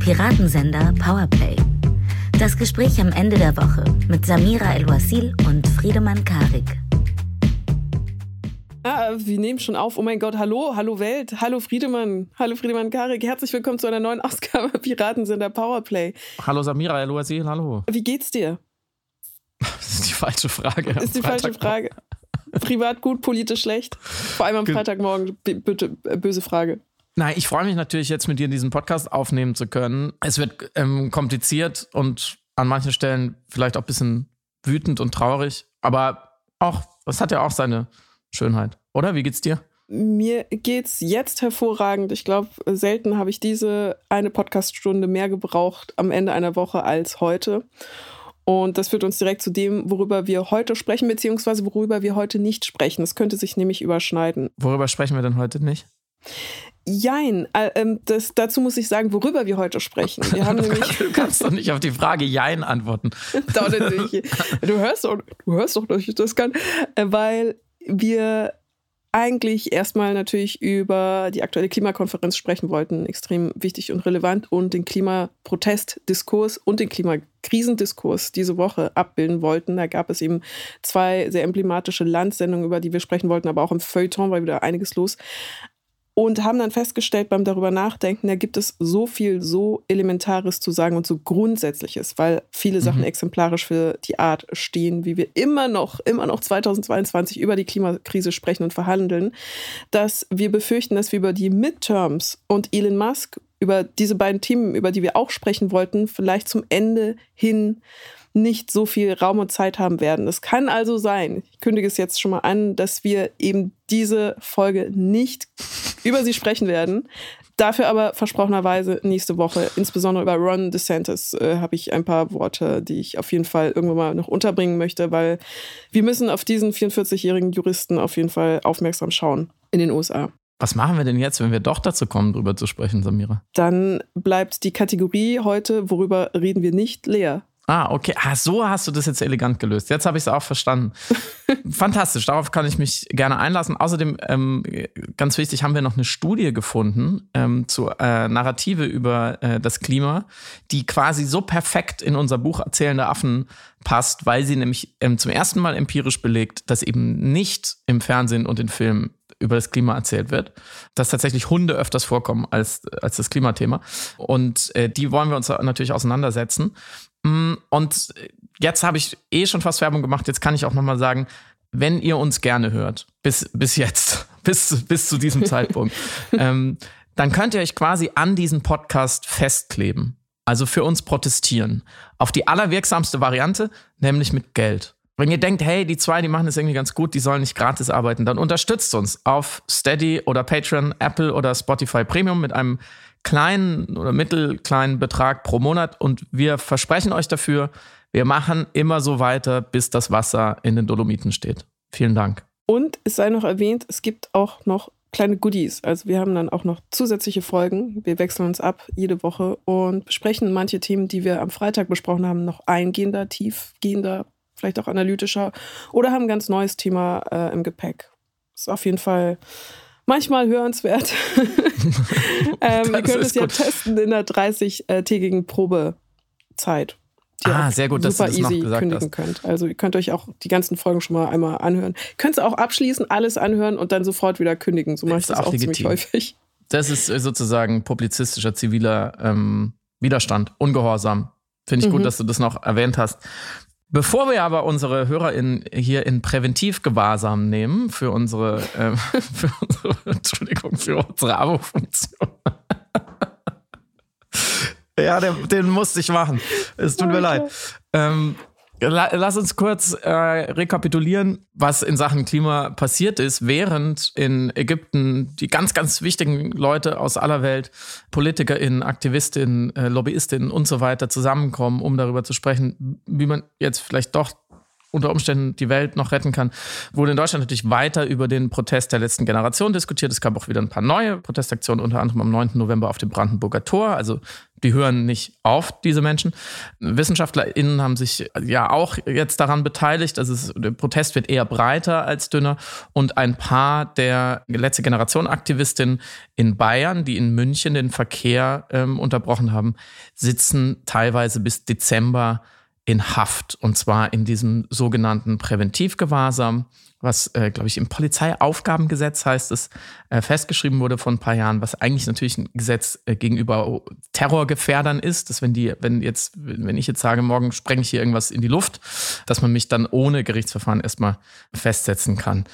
Piratensender Powerplay. Das Gespräch am Ende der Woche mit Samira El-Wasil und Friedemann Karik. Ah, wir nehmen schon auf. Oh mein Gott, hallo, hallo Welt, hallo Friedemann, hallo Friedemann Karik. Herzlich willkommen zu einer neuen Ausgabe Piratensender Powerplay. Hallo Samira El-Wasil, hallo. Wie geht's dir? Das ist die falsche Frage. Das ist die falsche Frage. Privat gut, politisch schlecht. Vor allem am Freitagmorgen. Bitte, äh, böse Frage. Nein, ich freue mich natürlich jetzt mit dir diesen Podcast aufnehmen zu können. Es wird ähm, kompliziert und an manchen Stellen vielleicht auch ein bisschen wütend und traurig, aber auch, das hat ja auch seine Schönheit, oder? Wie geht's dir? Mir geht's jetzt hervorragend. Ich glaube, selten habe ich diese eine Podcaststunde mehr gebraucht am Ende einer Woche als heute. Und das führt uns direkt zu dem, worüber wir heute sprechen, beziehungsweise worüber wir heute nicht sprechen. Es könnte sich nämlich überschneiden. Worüber sprechen wir denn heute nicht? Jein, äh, ähm, das, dazu muss ich sagen, worüber wir heute sprechen. Wir haben du, nämlich kannst, du kannst doch nicht auf die Frage Jein antworten. Du hörst doch, du hörst doch, dass ich das kann, äh, weil wir eigentlich erstmal natürlich über die aktuelle Klimakonferenz sprechen wollten, extrem wichtig und relevant, und den Klimaprotestdiskurs und den Klimakrisendiskurs diese Woche abbilden wollten. Da gab es eben zwei sehr emblematische Landsendungen, über die wir sprechen wollten, aber auch im Feuilleton war wieder einiges los und haben dann festgestellt beim darüber nachdenken, da gibt es so viel so Elementares zu sagen und so Grundsätzliches, weil viele Sachen mhm. exemplarisch für die Art stehen, wie wir immer noch, immer noch 2022 über die Klimakrise sprechen und verhandeln, dass wir befürchten, dass wir über die Midterms und Elon Musk, über diese beiden Themen, über die wir auch sprechen wollten, vielleicht zum Ende hin nicht so viel Raum und Zeit haben werden. Es kann also sein, ich kündige es jetzt schon mal an, dass wir eben diese Folge nicht über sie sprechen werden. Dafür aber versprochenerweise nächste Woche, insbesondere über Ron DeSantis, äh, habe ich ein paar Worte, die ich auf jeden Fall irgendwann mal noch unterbringen möchte, weil wir müssen auf diesen 44-jährigen Juristen auf jeden Fall aufmerksam schauen in den USA. Was machen wir denn jetzt, wenn wir doch dazu kommen, darüber zu sprechen, Samira? Dann bleibt die Kategorie heute, worüber reden wir nicht, leer. Ah, okay. Ah, so hast du das jetzt elegant gelöst. Jetzt habe ich es auch verstanden. Fantastisch, darauf kann ich mich gerne einlassen. Außerdem, ähm, ganz wichtig, haben wir noch eine Studie gefunden ähm, zu äh, Narrative über äh, das Klima, die quasi so perfekt in unser Buch Erzählende Affen passt, weil sie nämlich ähm, zum ersten Mal empirisch belegt, dass eben nicht im Fernsehen und in Filmen über das Klima erzählt wird, dass tatsächlich Hunde öfters vorkommen als, als das Klimathema. Und äh, die wollen wir uns natürlich auseinandersetzen. Mm, und jetzt habe ich eh schon fast Werbung gemacht. Jetzt kann ich auch nochmal sagen, wenn ihr uns gerne hört, bis, bis jetzt, bis, bis zu diesem Zeitpunkt, ähm, dann könnt ihr euch quasi an diesen Podcast festkleben. Also für uns protestieren. Auf die allerwirksamste Variante, nämlich mit Geld. Wenn ihr denkt, hey, die zwei, die machen das irgendwie ganz gut, die sollen nicht gratis arbeiten, dann unterstützt uns auf Steady oder Patreon, Apple oder Spotify Premium mit einem kleinen oder mittelkleinen Betrag pro Monat und wir versprechen euch dafür, wir machen immer so weiter, bis das Wasser in den Dolomiten steht. Vielen Dank. Und es sei noch erwähnt, es gibt auch noch kleine Goodies. Also wir haben dann auch noch zusätzliche Folgen. Wir wechseln uns ab jede Woche und besprechen manche Themen, die wir am Freitag besprochen haben, noch eingehender, tiefgehender, vielleicht auch analytischer oder haben ein ganz neues Thema äh, im Gepäck. Ist auf jeden Fall manchmal hörenswert. ähm, ihr könnt es ja gut. testen in der 30-tägigen Probezeit. Ah, sehr gut, dass du das easy noch gesagt kündigen hast. könnt. Also ihr könnt euch auch die ganzen Folgen schon mal einmal anhören. Könnt es auch abschließen, alles anhören und dann sofort wieder kündigen. So mache ich das auch, auch ziemlich häufig. Das ist äh, sozusagen publizistischer ziviler ähm, Widerstand, Ungehorsam. Finde ich mhm. gut, dass du das noch erwähnt hast. Bevor wir aber unsere HörerInnen hier in Präventivgewahrsam nehmen für unsere, äh, für unsere Entschuldigung, für unsere Abo-Funktion. ja, den, den musste ich machen. Es tut mir leid. Ähm, Lass uns kurz äh, rekapitulieren, was in Sachen Klima passiert ist, während in Ägypten die ganz, ganz wichtigen Leute aus aller Welt, PolitikerInnen, AktivistInnen, äh, LobbyistInnen und so weiter zusammenkommen, um darüber zu sprechen, wie man jetzt vielleicht doch unter Umständen die Welt noch retten kann, wurde in Deutschland natürlich weiter über den Protest der letzten Generation diskutiert. Es gab auch wieder ein paar neue Protestaktionen, unter anderem am 9. November auf dem Brandenburger Tor. Also die hören nicht auf, diese Menschen. WissenschaftlerInnen haben sich ja auch jetzt daran beteiligt. Also es, der Protest wird eher breiter als dünner. Und ein paar der letzte Generation Aktivistinnen in Bayern, die in München den Verkehr ähm, unterbrochen haben, sitzen teilweise bis Dezember in Haft. Und zwar in diesem sogenannten Präventivgewahrsam, was, äh, glaube ich, im Polizeiaufgabengesetz heißt es, äh, festgeschrieben wurde vor ein paar Jahren, was eigentlich natürlich ein Gesetz äh, gegenüber Terrorgefährdern ist, dass wenn die, wenn jetzt, wenn ich jetzt sage, morgen sprenge ich hier irgendwas in die Luft, dass man mich dann ohne Gerichtsverfahren erstmal festsetzen kann.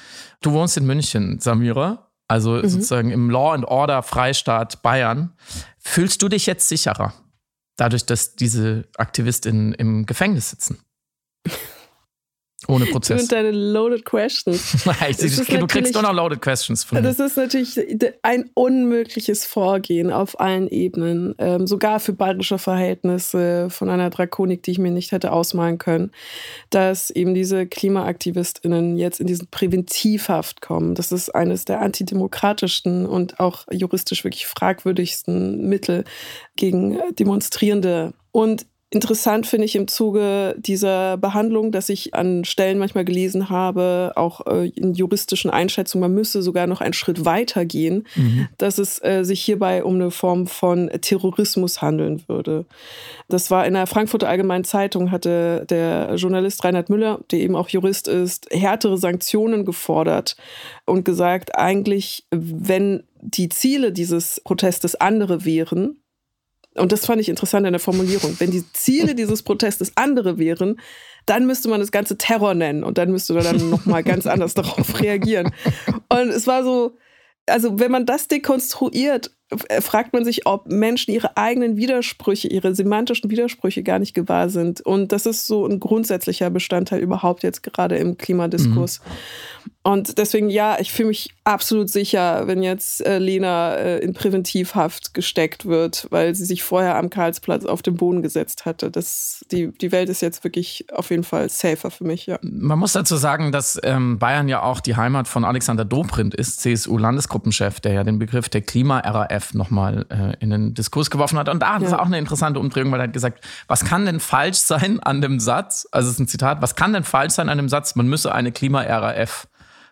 Du wohnst in München, Samira, also mhm. sozusagen im Law and Order Freistaat Bayern. Fühlst du dich jetzt sicherer? Dadurch, dass diese AktivistInnen im Gefängnis sitzen. Ohne Prozess. Und deine loaded questions. du kriegst nur noch loaded questions von mir. Das ist natürlich ein unmögliches Vorgehen auf allen Ebenen. Ähm, sogar für bayerische Verhältnisse von einer Drakonik, die ich mir nicht hätte ausmalen können, dass eben diese KlimaaktivistInnen jetzt in diesen Präventivhaft kommen. Das ist eines der antidemokratischsten und auch juristisch wirklich fragwürdigsten Mittel gegen Demonstrierende. Und Interessant finde ich im Zuge dieser Behandlung, dass ich an Stellen manchmal gelesen habe, auch äh, in juristischen Einschätzungen, man müsse sogar noch einen Schritt weiter gehen, mhm. dass es äh, sich hierbei um eine Form von Terrorismus handeln würde. Das war in der Frankfurter Allgemeinen Zeitung, hatte der Journalist Reinhard Müller, der eben auch Jurist ist, härtere Sanktionen gefordert und gesagt, eigentlich, wenn die Ziele dieses Protestes andere wären, und das fand ich interessant in der Formulierung, wenn die Ziele dieses Protestes andere wären, dann müsste man das Ganze Terror nennen und dann müsste man dann nochmal ganz anders darauf reagieren. Und es war so, also wenn man das dekonstruiert, äh, fragt man sich, ob Menschen ihre eigenen Widersprüche, ihre semantischen Widersprüche gar nicht gewahr sind. Und das ist so ein grundsätzlicher Bestandteil überhaupt jetzt gerade im Klimadiskurs. Mhm. Und deswegen, ja, ich fühle mich absolut sicher, wenn jetzt äh, Lena äh, in Präventivhaft gesteckt wird, weil sie sich vorher am Karlsplatz auf den Boden gesetzt hatte. Das, die, die Welt ist jetzt wirklich auf jeden Fall safer für mich, ja. Man muss dazu sagen, dass ähm, Bayern ja auch die Heimat von Alexander Dobrindt ist, CSU-Landesgruppenchef, der ja den Begriff der Klima-RAF nochmal äh, in den Diskurs geworfen hat. Und da ja. ist auch eine interessante Umdrehung, weil er hat gesagt, was kann denn falsch sein an dem Satz? Also es ist ein Zitat, was kann denn falsch sein an dem Satz, man müsse eine Klima-RAF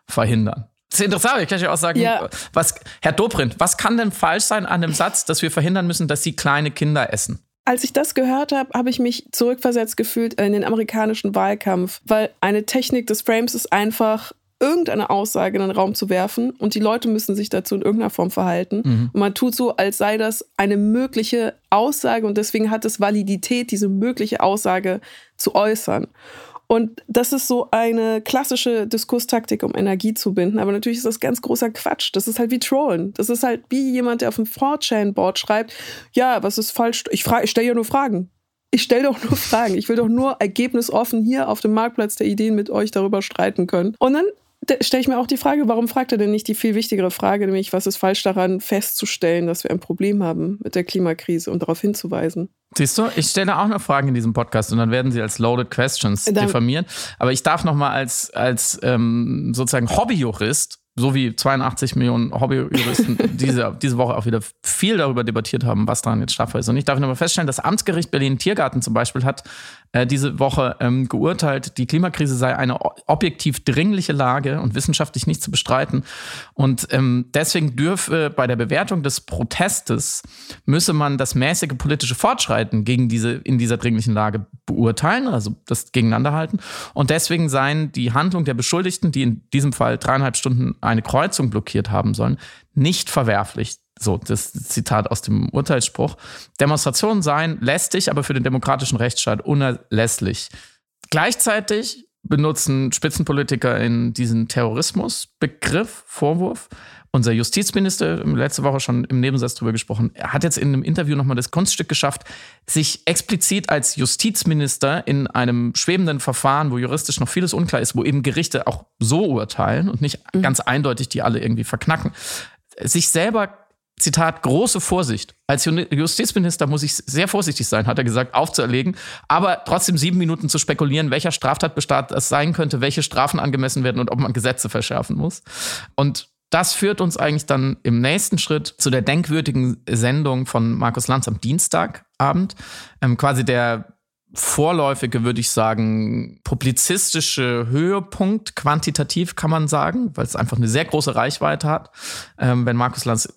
verhindern. Das ist interessant, ich kann ja auch sagen, ja. was, Herr Dobrindt, was kann denn falsch sein an dem Satz, dass wir verhindern müssen, dass Sie kleine Kinder essen? Als ich das gehört habe, habe ich mich zurückversetzt gefühlt in den amerikanischen Wahlkampf, weil eine Technik des Frames ist einfach, irgendeine Aussage in den Raum zu werfen und die Leute müssen sich dazu in irgendeiner Form verhalten. Mhm. Und man tut so, als sei das eine mögliche Aussage und deswegen hat es Validität, diese mögliche Aussage zu äußern. Und das ist so eine klassische Diskurstaktik, um Energie zu binden. Aber natürlich ist das ganz großer Quatsch. Das ist halt wie Trollen. Das ist halt wie jemand, der auf dem 4chan-Board schreibt, ja, was ist falsch? Ich, ich stelle ja nur Fragen. Ich stelle doch nur Fragen. Ich will doch nur ergebnisoffen hier auf dem Marktplatz der Ideen mit euch darüber streiten können. Und dann stelle ich mir auch die Frage, warum fragt er denn nicht die viel wichtigere Frage, nämlich was ist falsch daran, festzustellen, dass wir ein Problem haben mit der Klimakrise und darauf hinzuweisen? Siehst du, ich stelle auch noch Fragen in diesem Podcast und dann werden sie als Loaded Questions dann, diffamiert. Aber ich darf noch mal als, als ähm, sozusagen Hobbyjurist so wie 82 Millionen Hobbyjuristen diese, diese Woche auch wieder viel darüber debattiert haben, was daran jetzt strafbar ist. Und ich darf nur mal feststellen, das Amtsgericht Berlin-Tiergarten zum Beispiel hat äh, diese Woche ähm, geurteilt, die Klimakrise sei eine objektiv dringliche Lage und wissenschaftlich nicht zu bestreiten. Und ähm, deswegen dürfe bei der Bewertung des Protestes müsse man das mäßige politische Fortschreiten gegen diese, in dieser dringlichen Lage beurteilen, also das gegeneinander halten. Und deswegen seien die Handlung der Beschuldigten, die in diesem Fall dreieinhalb Stunden eine Kreuzung blockiert haben sollen, nicht verwerflich. So, das Zitat aus dem Urteilsspruch. Demonstrationen seien lästig, aber für den demokratischen Rechtsstaat unerlässlich. Gleichzeitig benutzen Spitzenpolitiker in diesen Terrorismusbegriff, Vorwurf. Unser Justizminister, letzte Woche schon im Nebensatz drüber gesprochen, hat jetzt in einem Interview nochmal das Kunststück geschafft, sich explizit als Justizminister in einem schwebenden Verfahren, wo juristisch noch vieles unklar ist, wo eben Gerichte auch so urteilen und nicht mhm. ganz eindeutig die alle irgendwie verknacken, sich selber Zitat, große Vorsicht. Als Justizminister muss ich sehr vorsichtig sein, hat er gesagt, aufzuerlegen, aber trotzdem sieben Minuten zu spekulieren, welcher Straftatbestand es sein könnte, welche Strafen angemessen werden und ob man Gesetze verschärfen muss. Und das führt uns eigentlich dann im nächsten Schritt zu der denkwürdigen Sendung von Markus Lanz am Dienstagabend. Ähm, quasi der vorläufige, würde ich sagen, publizistische Höhepunkt, quantitativ kann man sagen, weil es einfach eine sehr große Reichweite hat. Ähm, wenn Markus Lanz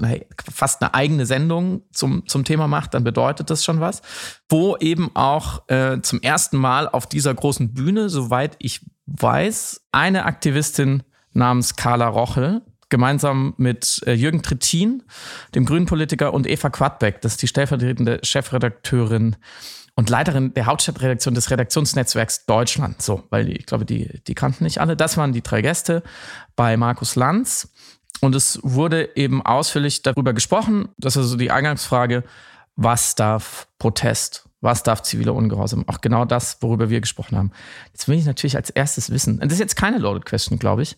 fast eine eigene Sendung zum, zum Thema macht, dann bedeutet das schon was. Wo eben auch äh, zum ersten Mal auf dieser großen Bühne, soweit ich weiß, eine Aktivistin namens Carla Rochel gemeinsam mit äh, Jürgen Trittin, dem grünen Politiker, und Eva Quadbeck, das ist die stellvertretende Chefredakteurin und Leiterin der Hauptstadtredaktion des Redaktionsnetzwerks Deutschland. So, weil ich glaube, die, die kannten nicht alle. Das waren die drei Gäste bei Markus Lanz. Und es wurde eben ausführlich darüber gesprochen. Das ist also die Eingangsfrage, was darf Protest? Was darf ziviler Ungehorsam? Auch genau das, worüber wir gesprochen haben. Jetzt will ich natürlich als erstes wissen, und das ist jetzt keine Loaded Question, glaube ich.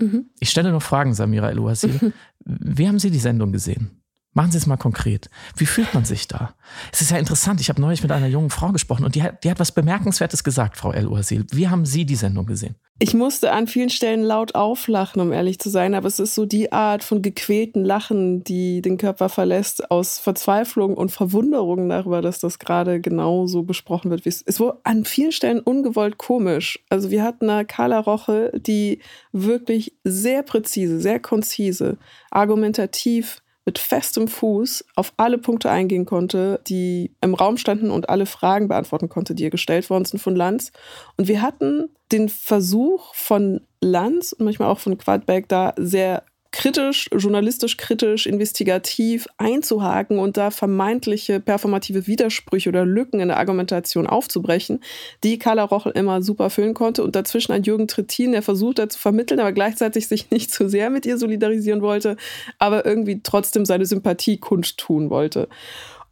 Mhm. Ich stelle nur Fragen, Samira El-Ouassil. Mhm. Wie haben Sie die Sendung gesehen? Machen Sie es mal konkret. Wie fühlt man sich da? Es ist ja interessant. Ich habe neulich mit einer jungen Frau gesprochen und die hat, die hat was Bemerkenswertes gesagt, Frau El Ursil. Wie haben Sie die Sendung gesehen? Ich musste an vielen Stellen laut auflachen, um ehrlich zu sein, aber es ist so die Art von gequälten Lachen, die den Körper verlässt, aus Verzweiflung und Verwunderung darüber, dass das gerade genau so besprochen wird. Es war an vielen Stellen ungewollt komisch. Also wir hatten eine Carla Roche, die wirklich sehr präzise, sehr konzise, argumentativ mit festem Fuß auf alle Punkte eingehen konnte, die im Raum standen und alle Fragen beantworten konnte, die ihr gestellt worden sind von Lanz. Und wir hatten den Versuch von Lanz und manchmal auch von Quadbeck da sehr kritisch, journalistisch kritisch, investigativ einzuhaken und da vermeintliche performative Widersprüche oder Lücken in der Argumentation aufzubrechen, die Carla Rochel immer super füllen konnte. Und dazwischen ein Jürgen Trittin, der versucht hat zu vermitteln, aber gleichzeitig sich nicht zu sehr mit ihr solidarisieren wollte, aber irgendwie trotzdem seine Sympathie kundtun wollte.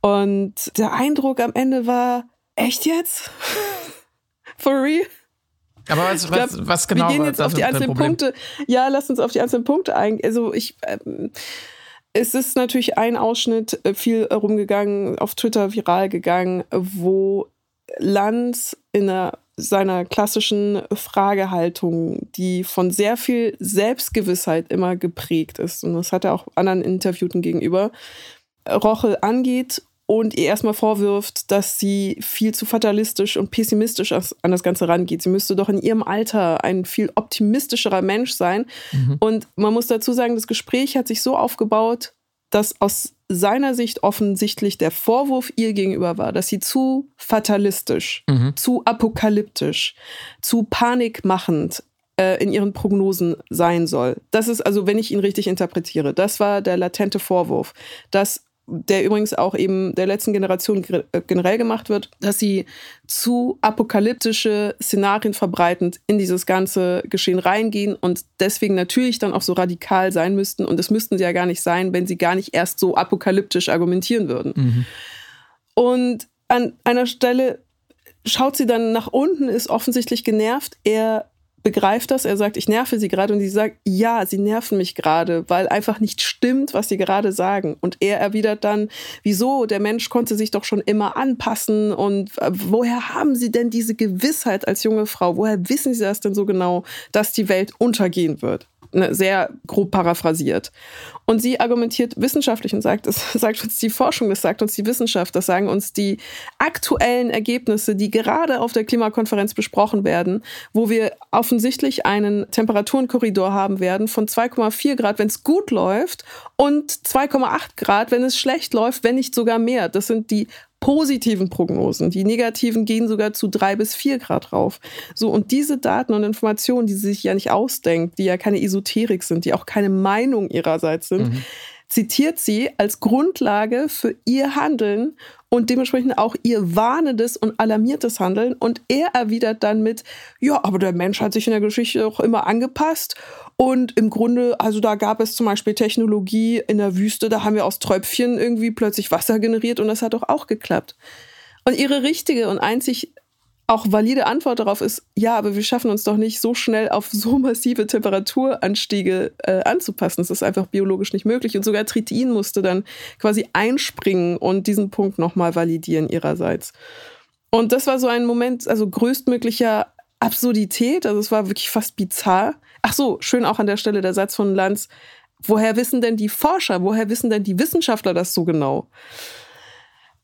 Und der Eindruck am Ende war, echt jetzt? For real? Aber was, glaub, was, was genau? Wir gehen jetzt auf die einzelnen Punkte. Ja, lass uns auf die einzelnen Punkte eingehen. Also ich. Ähm, es ist natürlich ein Ausschnitt äh, viel rumgegangen, auf Twitter viral gegangen, wo Lanz in einer, seiner klassischen Fragehaltung, die von sehr viel Selbstgewissheit immer geprägt ist, und das hat er auch anderen Interviewten gegenüber, Rochel angeht und ihr erstmal vorwirft, dass sie viel zu fatalistisch und pessimistisch an das Ganze rangeht. Sie müsste doch in ihrem Alter ein viel optimistischerer Mensch sein. Mhm. Und man muss dazu sagen, das Gespräch hat sich so aufgebaut, dass aus seiner Sicht offensichtlich der Vorwurf ihr gegenüber war, dass sie zu fatalistisch, mhm. zu apokalyptisch, zu panikmachend äh, in ihren Prognosen sein soll. Das ist also, wenn ich ihn richtig interpretiere, das war der latente Vorwurf, dass der übrigens auch eben der letzten Generation äh, generell gemacht wird, dass sie zu apokalyptische Szenarien verbreitend in dieses ganze Geschehen reingehen und deswegen natürlich dann auch so radikal sein müssten. Und das müssten sie ja gar nicht sein, wenn sie gar nicht erst so apokalyptisch argumentieren würden. Mhm. Und an einer Stelle schaut sie dann nach unten, ist offensichtlich genervt. Er begreift das. Er sagt, ich nerve sie gerade. Und sie sagt, ja, sie nerven mich gerade, weil einfach nicht stimmt, was sie gerade sagen. Und er erwidert dann, wieso? Der Mensch konnte sich doch schon immer anpassen. Und äh, woher haben Sie denn diese Gewissheit als junge Frau? Woher wissen Sie das denn so genau, dass die Welt untergehen wird? Ne, sehr grob paraphrasiert. Und sie argumentiert wissenschaftlich und sagt, das sagt uns die Forschung, das sagt uns die Wissenschaft, das sagen uns die aktuellen Ergebnisse, die gerade auf der Klimakonferenz besprochen werden, wo wir offensichtlich einen Temperaturenkorridor haben werden von 2,4 Grad, wenn es gut läuft, und 2,8 Grad, wenn es schlecht läuft, wenn nicht sogar mehr. Das sind die positiven Prognosen. Die negativen gehen sogar zu drei bis vier Grad rauf. So, und diese Daten und Informationen, die sie sich ja nicht ausdenkt, die ja keine Esoterik sind, die auch keine Meinung ihrerseits sind, mhm. zitiert sie als Grundlage für ihr Handeln und dementsprechend auch ihr warnendes und alarmiertes Handeln. Und er erwidert dann mit, ja, aber der Mensch hat sich in der Geschichte auch immer angepasst. Und im Grunde, also da gab es zum Beispiel Technologie in der Wüste, da haben wir aus Tröpfchen irgendwie plötzlich Wasser generiert und das hat doch auch geklappt. Und ihre richtige und einzig auch valide Antwort darauf ist, ja, aber wir schaffen uns doch nicht so schnell auf so massive Temperaturanstiege äh, anzupassen. Das ist einfach biologisch nicht möglich. Und sogar Tritin musste dann quasi einspringen und diesen Punkt nochmal validieren ihrerseits. Und das war so ein Moment, also größtmöglicher Absurdität. Also es war wirklich fast bizarr. Ach so, schön auch an der Stelle der Satz von Lanz. Woher wissen denn die Forscher, woher wissen denn die Wissenschaftler das so genau?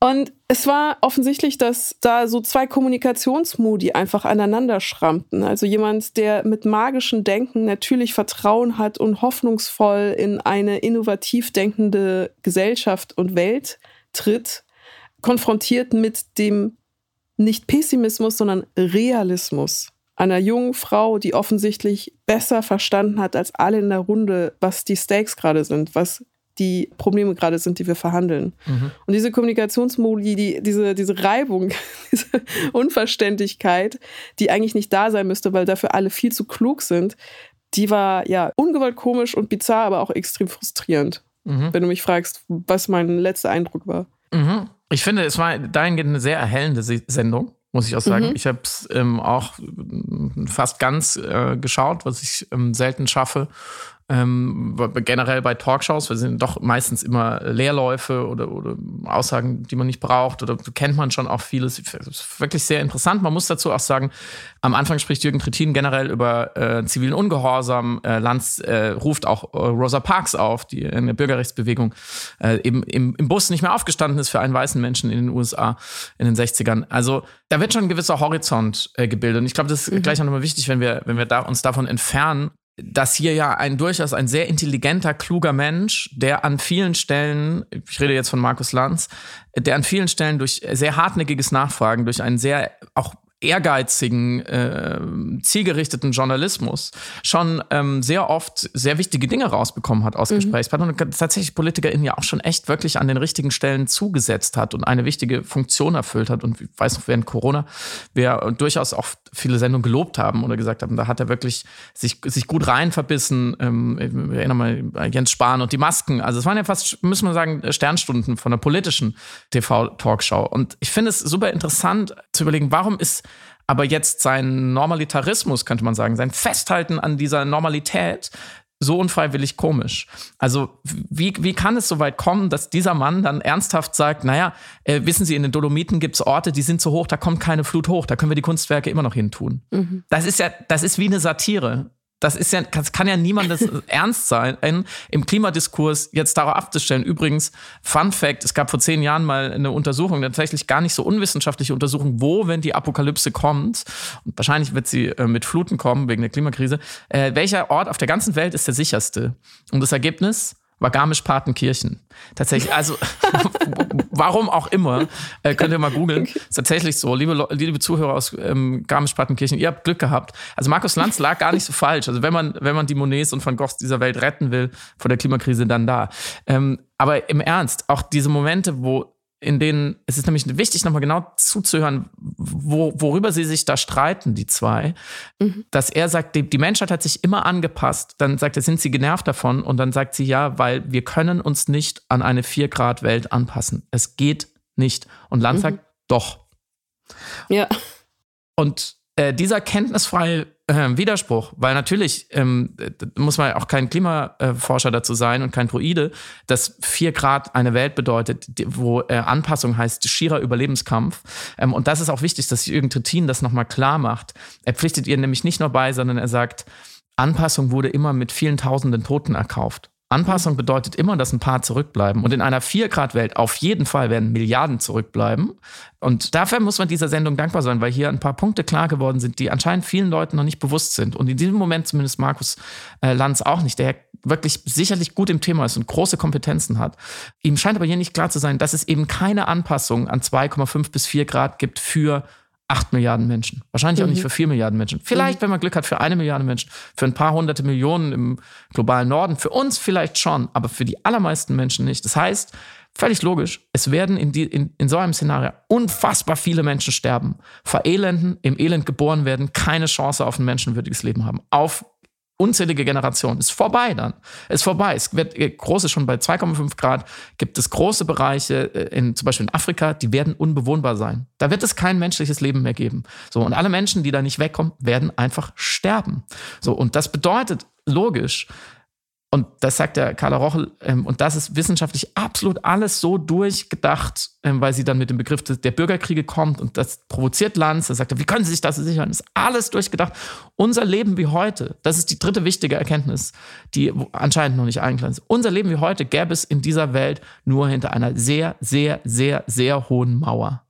Und es war offensichtlich, dass da so zwei Kommunikationsmodi einfach aneinander schrammten. Also jemand, der mit magischem Denken natürlich Vertrauen hat und hoffnungsvoll in eine innovativ denkende Gesellschaft und Welt tritt, konfrontiert mit dem nicht Pessimismus, sondern Realismus einer jungen Frau, die offensichtlich besser verstanden hat als alle in der Runde, was die Stakes gerade sind, was die Probleme gerade sind, die wir verhandeln. Mhm. Und diese Kommunikationsmodi, die, diese, diese Reibung, diese Unverständlichkeit, die eigentlich nicht da sein müsste, weil dafür alle viel zu klug sind, die war ja ungewollt komisch und bizarr, aber auch extrem frustrierend. Mhm. Wenn du mich fragst, was mein letzter Eindruck war. Mhm. Ich finde, es war dahingehend eine sehr erhellende Sendung muss ich auch sagen. Mhm. Ich habe es ähm, auch fast ganz äh, geschaut, was ich ähm, selten schaffe. Ähm, generell bei Talkshows, wir sind doch meistens immer Leerläufe oder, oder Aussagen, die man nicht braucht oder kennt man schon auch vieles. Das ist wirklich sehr interessant. Man muss dazu auch sagen, am Anfang spricht Jürgen Trittin generell über äh, zivilen Ungehorsam. Äh, Lanz äh, ruft auch äh, Rosa Parks auf, die in der Bürgerrechtsbewegung äh, eben im, im Bus nicht mehr aufgestanden ist für einen weißen Menschen in den USA in den 60ern. Also da wird schon ein gewisser Horizont äh, gebildet. Und ich glaube, das ist mhm. gleich auch nochmal wichtig, wenn wir, wenn wir da, uns davon entfernen, dass hier ja ein durchaus ein sehr intelligenter, kluger Mensch, der an vielen Stellen, ich rede jetzt von Markus Lanz, der an vielen Stellen durch sehr hartnäckiges Nachfragen, durch einen sehr auch ehrgeizigen, äh, zielgerichteten Journalismus schon ähm, sehr oft sehr wichtige Dinge rausbekommen hat aus mhm. Gesprächspartnern und tatsächlich PolitikerInnen ja auch schon echt wirklich an den richtigen Stellen zugesetzt hat und eine wichtige Funktion erfüllt hat. Und ich weiß noch, während Corona wir durchaus auch viele Sendungen gelobt haben oder gesagt haben, da hat er wirklich sich, sich gut rein verbissen. Ähm, ich erinnere mal bei Jens Spahn und die Masken. Also es waren ja fast, müssen wir sagen, Sternstunden von der politischen TV-Talkshow. Und ich finde es super interessant zu überlegen, warum ist aber jetzt sein Normalitarismus, könnte man sagen, sein Festhalten an dieser Normalität so unfreiwillig komisch. Also wie, wie kann es so weit kommen, dass dieser Mann dann ernsthaft sagt, naja, äh, wissen Sie, in den Dolomiten gibt es Orte, die sind so hoch, da kommt keine Flut hoch, da können wir die Kunstwerke immer noch hin tun. Mhm. Das ist ja, das ist wie eine Satire das ist ja, das kann ja niemandes ernst sein, im Klimadiskurs jetzt darauf abzustellen. Übrigens, Fun Fact, es gab vor zehn Jahren mal eine Untersuchung, tatsächlich gar nicht so unwissenschaftliche Untersuchung, wo, wenn die Apokalypse kommt, und wahrscheinlich wird sie äh, mit Fluten kommen wegen der Klimakrise, äh, welcher Ort auf der ganzen Welt ist der sicherste? Und das Ergebnis? War Garmisch-Partenkirchen. Tatsächlich, also warum auch immer, äh, könnt ihr mal googeln. Okay. Ist tatsächlich so, liebe, liebe Zuhörer aus ähm, Garmisch-Partenkirchen, ihr habt Glück gehabt. Also Markus Lanz lag gar nicht so falsch. Also wenn man, wenn man die Monets und Van Goghs dieser Welt retten will vor der Klimakrise, dann da. Ähm, aber im Ernst, auch diese Momente, wo in denen es ist nämlich wichtig, nochmal genau zuzuhören, wo, worüber sie sich da streiten, die zwei. Mhm. Dass er sagt, die, die, Menschheit hat sich immer angepasst. Dann sagt er, sind sie genervt davon? Und dann sagt sie, ja, weil wir können uns nicht an eine 4-Grad-Welt anpassen. Es geht nicht. Und Land mhm. sagt, doch. Ja. Und äh, dieser kenntnisfreie äh, Widerspruch, weil natürlich ähm, muss man auch kein Klimaforscher dazu sein und kein Druide, dass vier Grad eine Welt bedeutet, wo äh, Anpassung heißt schierer Überlebenskampf. Ähm, und das ist auch wichtig, dass Jürgen Trittin das nochmal klar macht. Er pflichtet ihr nämlich nicht nur bei, sondern er sagt, Anpassung wurde immer mit vielen tausenden Toten erkauft. Anpassung bedeutet immer, dass ein paar zurückbleiben. Und in einer 4-Grad-Welt auf jeden Fall werden Milliarden zurückbleiben. Und dafür muss man dieser Sendung dankbar sein, weil hier ein paar Punkte klar geworden sind, die anscheinend vielen Leuten noch nicht bewusst sind. Und in diesem Moment zumindest Markus äh, Lanz auch nicht, der wirklich sicherlich gut im Thema ist und große Kompetenzen hat. Ihm scheint aber hier nicht klar zu sein, dass es eben keine Anpassung an 2,5 bis 4 Grad gibt für 8 Milliarden Menschen. Wahrscheinlich auch nicht mhm. für 4 Milliarden Menschen. Vielleicht, mhm. wenn man Glück hat, für eine Milliarde Menschen. Für ein paar hunderte Millionen im globalen Norden. Für uns vielleicht schon, aber für die allermeisten Menschen nicht. Das heißt, völlig logisch, es werden in, die, in, in so einem Szenario unfassbar viele Menschen sterben. Verelenden, im Elend geboren werden, keine Chance auf ein menschenwürdiges Leben haben. Auf unzählige Generationen. Ist vorbei dann. Ist vorbei. Es wird äh, große schon bei 2,5 Grad gibt es große Bereiche äh, in zum Beispiel in Afrika, die werden unbewohnbar sein. Da wird es kein menschliches Leben mehr geben. So und alle Menschen, die da nicht wegkommen, werden einfach sterben. So und das bedeutet logisch, und das sagt der Carla Rochel, ähm, und das ist wissenschaftlich absolut alles so durchgedacht, ähm, weil sie dann mit dem Begriff der Bürgerkriege kommt und das provoziert Lanz. Er sagt, wie können Sie sich das sichern? Das ist alles durchgedacht. Unser Leben wie heute, das ist die dritte wichtige Erkenntnis, die anscheinend noch nicht eingeladen ist. Unser Leben wie heute gäbe es in dieser Welt nur hinter einer sehr, sehr, sehr, sehr hohen Mauer.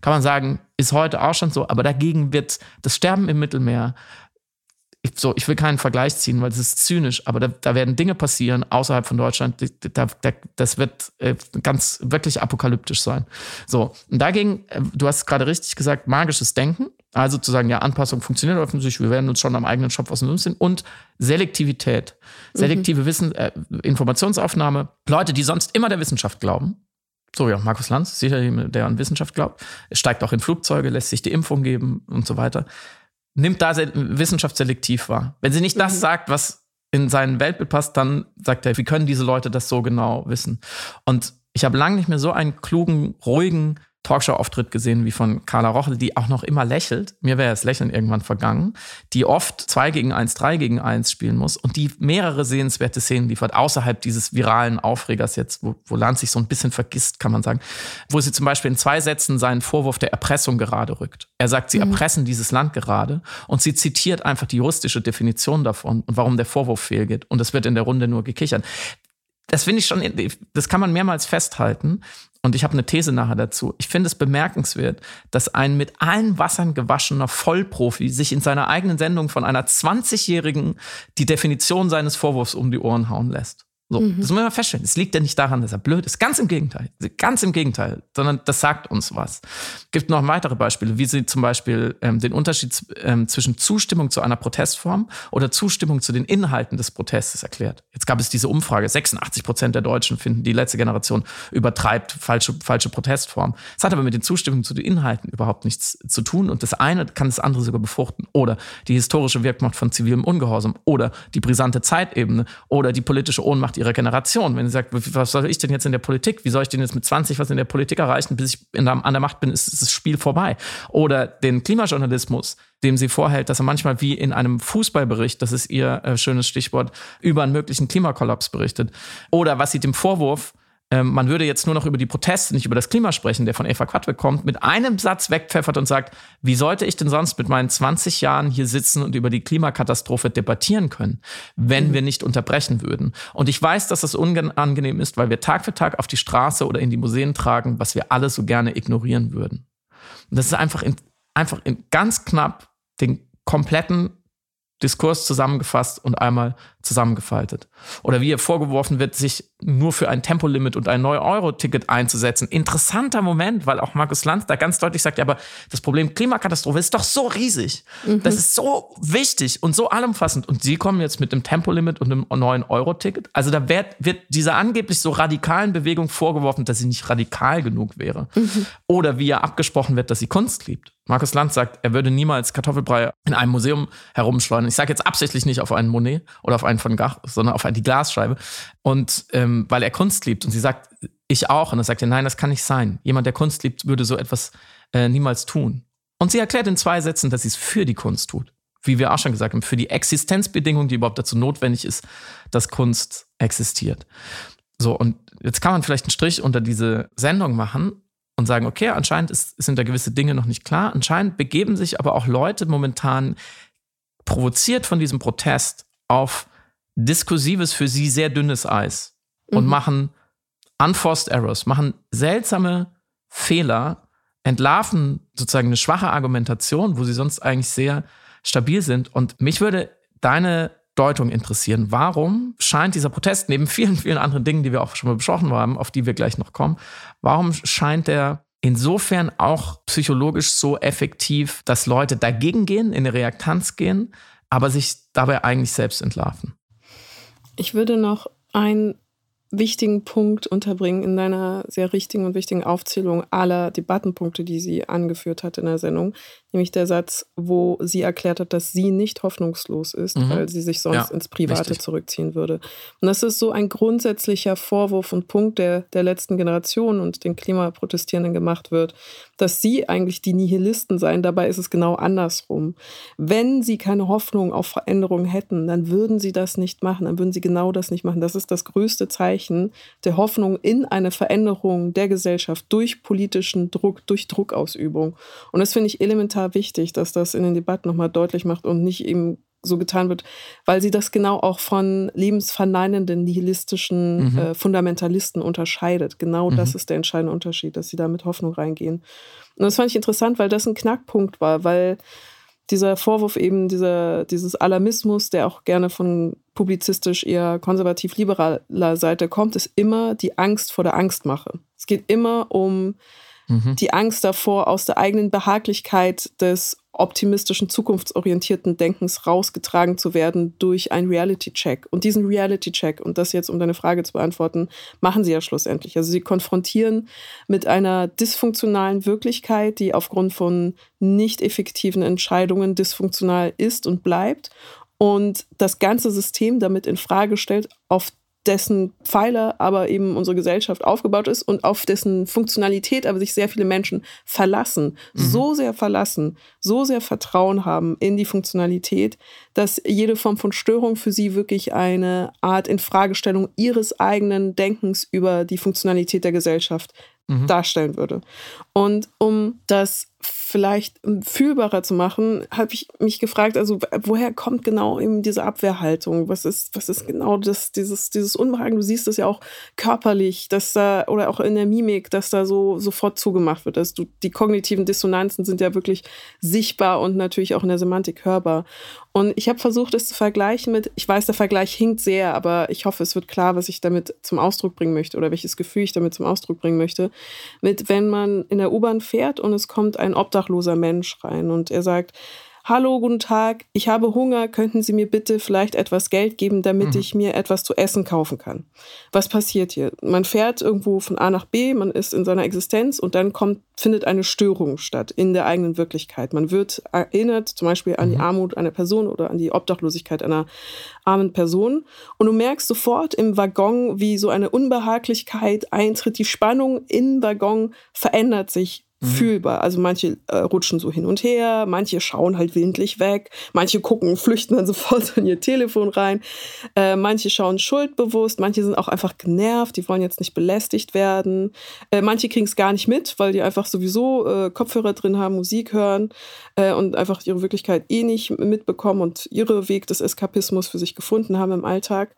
Kann man sagen, ist heute auch schon so, aber dagegen wird das Sterben im Mittelmeer, ich, so, ich will keinen Vergleich ziehen, weil es ist zynisch, aber da, da werden Dinge passieren außerhalb von Deutschland, da, da, das wird äh, ganz wirklich apokalyptisch sein. So, und dagegen, äh, du hast gerade richtig gesagt, magisches Denken, also zu sagen, ja, Anpassung funktioniert offensichtlich, wir werden uns schon am eigenen Schopf aus dem Wind sind und Selektivität, selektive mhm. Wissen, äh, Informationsaufnahme, Leute, die sonst immer der Wissenschaft glauben, so wie auch Markus Lanz, sicher, der an Wissenschaft glaubt, steigt auch in Flugzeuge, lässt sich die Impfung geben und so weiter nimmt da Wissenschaft selektiv wahr. Wenn sie nicht das mhm. sagt, was in sein Weltbild passt, dann sagt er, wie können diese Leute das so genau wissen? Und ich habe lange nicht mehr so einen klugen, ruhigen, Talkshow-Auftritt gesehen wie von Carla Rochel, die auch noch immer lächelt. Mir wäre das Lächeln irgendwann vergangen. Die oft 2 gegen 1, 3 gegen 1 spielen muss und die mehrere sehenswerte Szenen liefert, außerhalb dieses viralen Aufregers jetzt, wo, wo Lanz sich so ein bisschen vergisst, kann man sagen. Wo sie zum Beispiel in zwei Sätzen seinen Vorwurf der Erpressung gerade rückt. Er sagt, sie mhm. erpressen dieses Land gerade und sie zitiert einfach die juristische Definition davon und warum der Vorwurf fehlgeht. Und es wird in der Runde nur gekichert das finde ich schon, das kann man mehrmals festhalten. Und ich habe eine These nachher dazu. Ich finde es bemerkenswert, dass ein mit allen Wassern gewaschener Vollprofi sich in seiner eigenen Sendung von einer 20-Jährigen die Definition seines Vorwurfs um die Ohren hauen lässt. So, mhm. das muss man feststellen. Es liegt ja nicht daran, dass er blöd ist. Ganz im Gegenteil. Ganz im Gegenteil. Sondern das sagt uns was. Es gibt noch weitere Beispiele, wie sie zum Beispiel ähm, den Unterschied ähm, zwischen Zustimmung zu einer Protestform oder Zustimmung zu den Inhalten des Protestes erklärt. Jetzt gab es diese Umfrage. 86 Prozent der Deutschen finden, die letzte Generation übertreibt falsche, falsche Protestformen. Es hat aber mit den Zustimmungen zu den Inhalten überhaupt nichts zu tun. Und das eine kann das andere sogar befruchten. Oder die historische Wirkmacht von zivilem Ungehorsam. Oder die brisante Zeitebene. Oder die politische Ohnmacht ihrer Generation. Wenn sie sagt, was soll ich denn jetzt in der Politik? Wie soll ich denn jetzt mit 20 was in der Politik erreichen? Bis ich der, an der Macht bin, ist, ist das Spiel vorbei. Oder den Klimajournalismus, dem sie vorhält, dass er manchmal wie in einem Fußballbericht, das ist ihr äh, schönes Stichwort, über einen möglichen Klimakollaps berichtet. Oder was sie dem Vorwurf ähm, man würde jetzt nur noch über die Proteste, nicht über das Klima sprechen, der von Eva Quadbeck kommt, mit einem Satz wegpfeffert und sagt, wie sollte ich denn sonst mit meinen 20 Jahren hier sitzen und über die Klimakatastrophe debattieren können, wenn mhm. wir nicht unterbrechen würden? Und ich weiß, dass das unangenehm ist, weil wir Tag für Tag auf die Straße oder in die Museen tragen, was wir alle so gerne ignorieren würden. Und das ist einfach in, einfach in ganz knapp den kompletten Diskurs zusammengefasst und einmal zusammengefaltet. Oder wie ihr vorgeworfen wird, sich nur für ein Tempolimit und ein 9-Euro-Ticket einzusetzen. Interessanter Moment, weil auch Markus Lanz da ganz deutlich sagt, ja, aber das Problem Klimakatastrophe ist doch so riesig. Mhm. Das ist so wichtig und so allumfassend. Und Sie kommen jetzt mit einem Tempolimit und einem 9-Euro-Ticket. Also da wird, wird dieser angeblich so radikalen Bewegung vorgeworfen, dass sie nicht radikal genug wäre. Mhm. Oder wie ja abgesprochen wird, dass sie Kunst liebt. Markus Lanz sagt, er würde niemals Kartoffelbrei in einem Museum herumschleudern. Ich sage jetzt absichtlich nicht auf einen Monet oder auf einen von Gach, sondern auf die Glasscheibe. Und ähm, weil er Kunst liebt und sie sagt, ich auch. Und dann sagt er, nein, das kann nicht sein. Jemand, der Kunst liebt, würde so etwas äh, niemals tun. Und sie erklärt in zwei Sätzen, dass sie es für die Kunst tut. Wie wir auch schon gesagt haben, für die Existenzbedingung, die überhaupt dazu notwendig ist, dass Kunst existiert. So, und jetzt kann man vielleicht einen Strich unter diese Sendung machen und sagen, okay, anscheinend ist, sind da gewisse Dinge noch nicht klar. Anscheinend begeben sich aber auch Leute momentan provoziert von diesem Protest auf diskursives, für sie sehr dünnes Eis und mhm. machen unforced errors, machen seltsame Fehler, entlarven sozusagen eine schwache Argumentation, wo sie sonst eigentlich sehr stabil sind. Und mich würde deine Deutung interessieren. Warum scheint dieser Protest, neben vielen, vielen anderen Dingen, die wir auch schon mal besprochen haben, auf die wir gleich noch kommen, warum scheint der insofern auch psychologisch so effektiv, dass Leute dagegen gehen, in eine Reaktanz gehen, aber sich dabei eigentlich selbst entlarven? Ich würde noch einen wichtigen Punkt unterbringen in deiner sehr richtigen und wichtigen Aufzählung aller Debattenpunkte, die sie angeführt hat in der Sendung, nämlich der Satz, wo sie erklärt hat, dass sie nicht hoffnungslos ist, mhm. weil sie sich sonst ja, ins Private richtig. zurückziehen würde. Und das ist so ein grundsätzlicher Vorwurf und Punkt, der der letzten Generation und den Klimaprotestierenden gemacht wird, dass sie eigentlich die Nihilisten seien. Dabei ist es genau andersrum. Wenn sie keine Hoffnung auf Veränderung hätten, dann würden sie das nicht machen, dann würden sie genau das nicht machen. Das ist das größte Zeichen der Hoffnung in eine Veränderung der Gesellschaft durch politischen Druck, durch Druckausübung. Und das finde ich elementar wichtig, dass das in den Debatten nochmal deutlich macht und nicht eben so getan wird, weil sie das genau auch von lebensverneinenden, nihilistischen mhm. äh, Fundamentalisten unterscheidet. Genau mhm. das ist der entscheidende Unterschied, dass sie da mit Hoffnung reingehen. Und das fand ich interessant, weil das ein Knackpunkt war, weil dieser Vorwurf eben dieser, dieses Alarmismus, der auch gerne von publizistisch eher konservativ-liberaler Seite kommt, ist immer die Angst vor der Angstmache. Es geht immer um mhm. die Angst davor, aus der eigenen Behaglichkeit des optimistischen, zukunftsorientierten Denkens rausgetragen zu werden durch einen Reality-Check. Und diesen Reality-Check, und das jetzt, um deine Frage zu beantworten, machen sie ja schlussendlich. Also sie konfrontieren mit einer dysfunktionalen Wirklichkeit, die aufgrund von nicht effektiven Entscheidungen dysfunktional ist und bleibt und das ganze System damit in Frage stellt, auf dessen Pfeiler aber eben unsere Gesellschaft aufgebaut ist und auf dessen Funktionalität aber sich sehr viele Menschen verlassen, mhm. so sehr verlassen, so sehr Vertrauen haben in die Funktionalität, dass jede Form von Störung für sie wirklich eine Art Infragestellung ihres eigenen Denkens über die Funktionalität der Gesellschaft mhm. darstellen würde. Und um das vielleicht fühlbarer zu machen, habe ich mich gefragt, also woher kommt genau eben diese Abwehrhaltung? Was ist, was ist genau das, dieses, dieses Unbehagen? Du siehst es ja auch körperlich, dass da, oder auch in der Mimik, dass da so sofort zugemacht wird. Dass du, die kognitiven Dissonanzen sind ja wirklich sichtbar und natürlich auch in der Semantik hörbar. Und ich habe versucht, es zu vergleichen mit, ich weiß, der Vergleich hinkt sehr, aber ich hoffe, es wird klar, was ich damit zum Ausdruck bringen möchte oder welches Gefühl ich damit zum Ausdruck bringen möchte. Mit, wenn man in der U-Bahn fährt und es kommt ein obdachloser Mensch rein und er sagt, Hallo, guten Tag, ich habe Hunger, könnten Sie mir bitte vielleicht etwas Geld geben, damit mhm. ich mir etwas zu essen kaufen kann? Was passiert hier? Man fährt irgendwo von A nach B, man ist in seiner Existenz und dann kommt, findet eine Störung statt in der eigenen Wirklichkeit. Man wird erinnert zum Beispiel an die mhm. Armut einer Person oder an die Obdachlosigkeit einer armen Person und du merkst sofort im Waggon, wie so eine Unbehaglichkeit eintritt, die Spannung im Waggon verändert sich Mhm. fühlbar. Also manche äh, rutschen so hin und her, manche schauen halt willentlich weg, manche gucken, flüchten dann sofort in ihr Telefon rein, äh, manche schauen schuldbewusst, manche sind auch einfach genervt, die wollen jetzt nicht belästigt werden, äh, manche kriegen es gar nicht mit, weil die einfach sowieso äh, Kopfhörer drin haben, Musik hören äh, und einfach ihre Wirklichkeit eh nicht mitbekommen und ihre Weg des Eskapismus für sich gefunden haben im Alltag.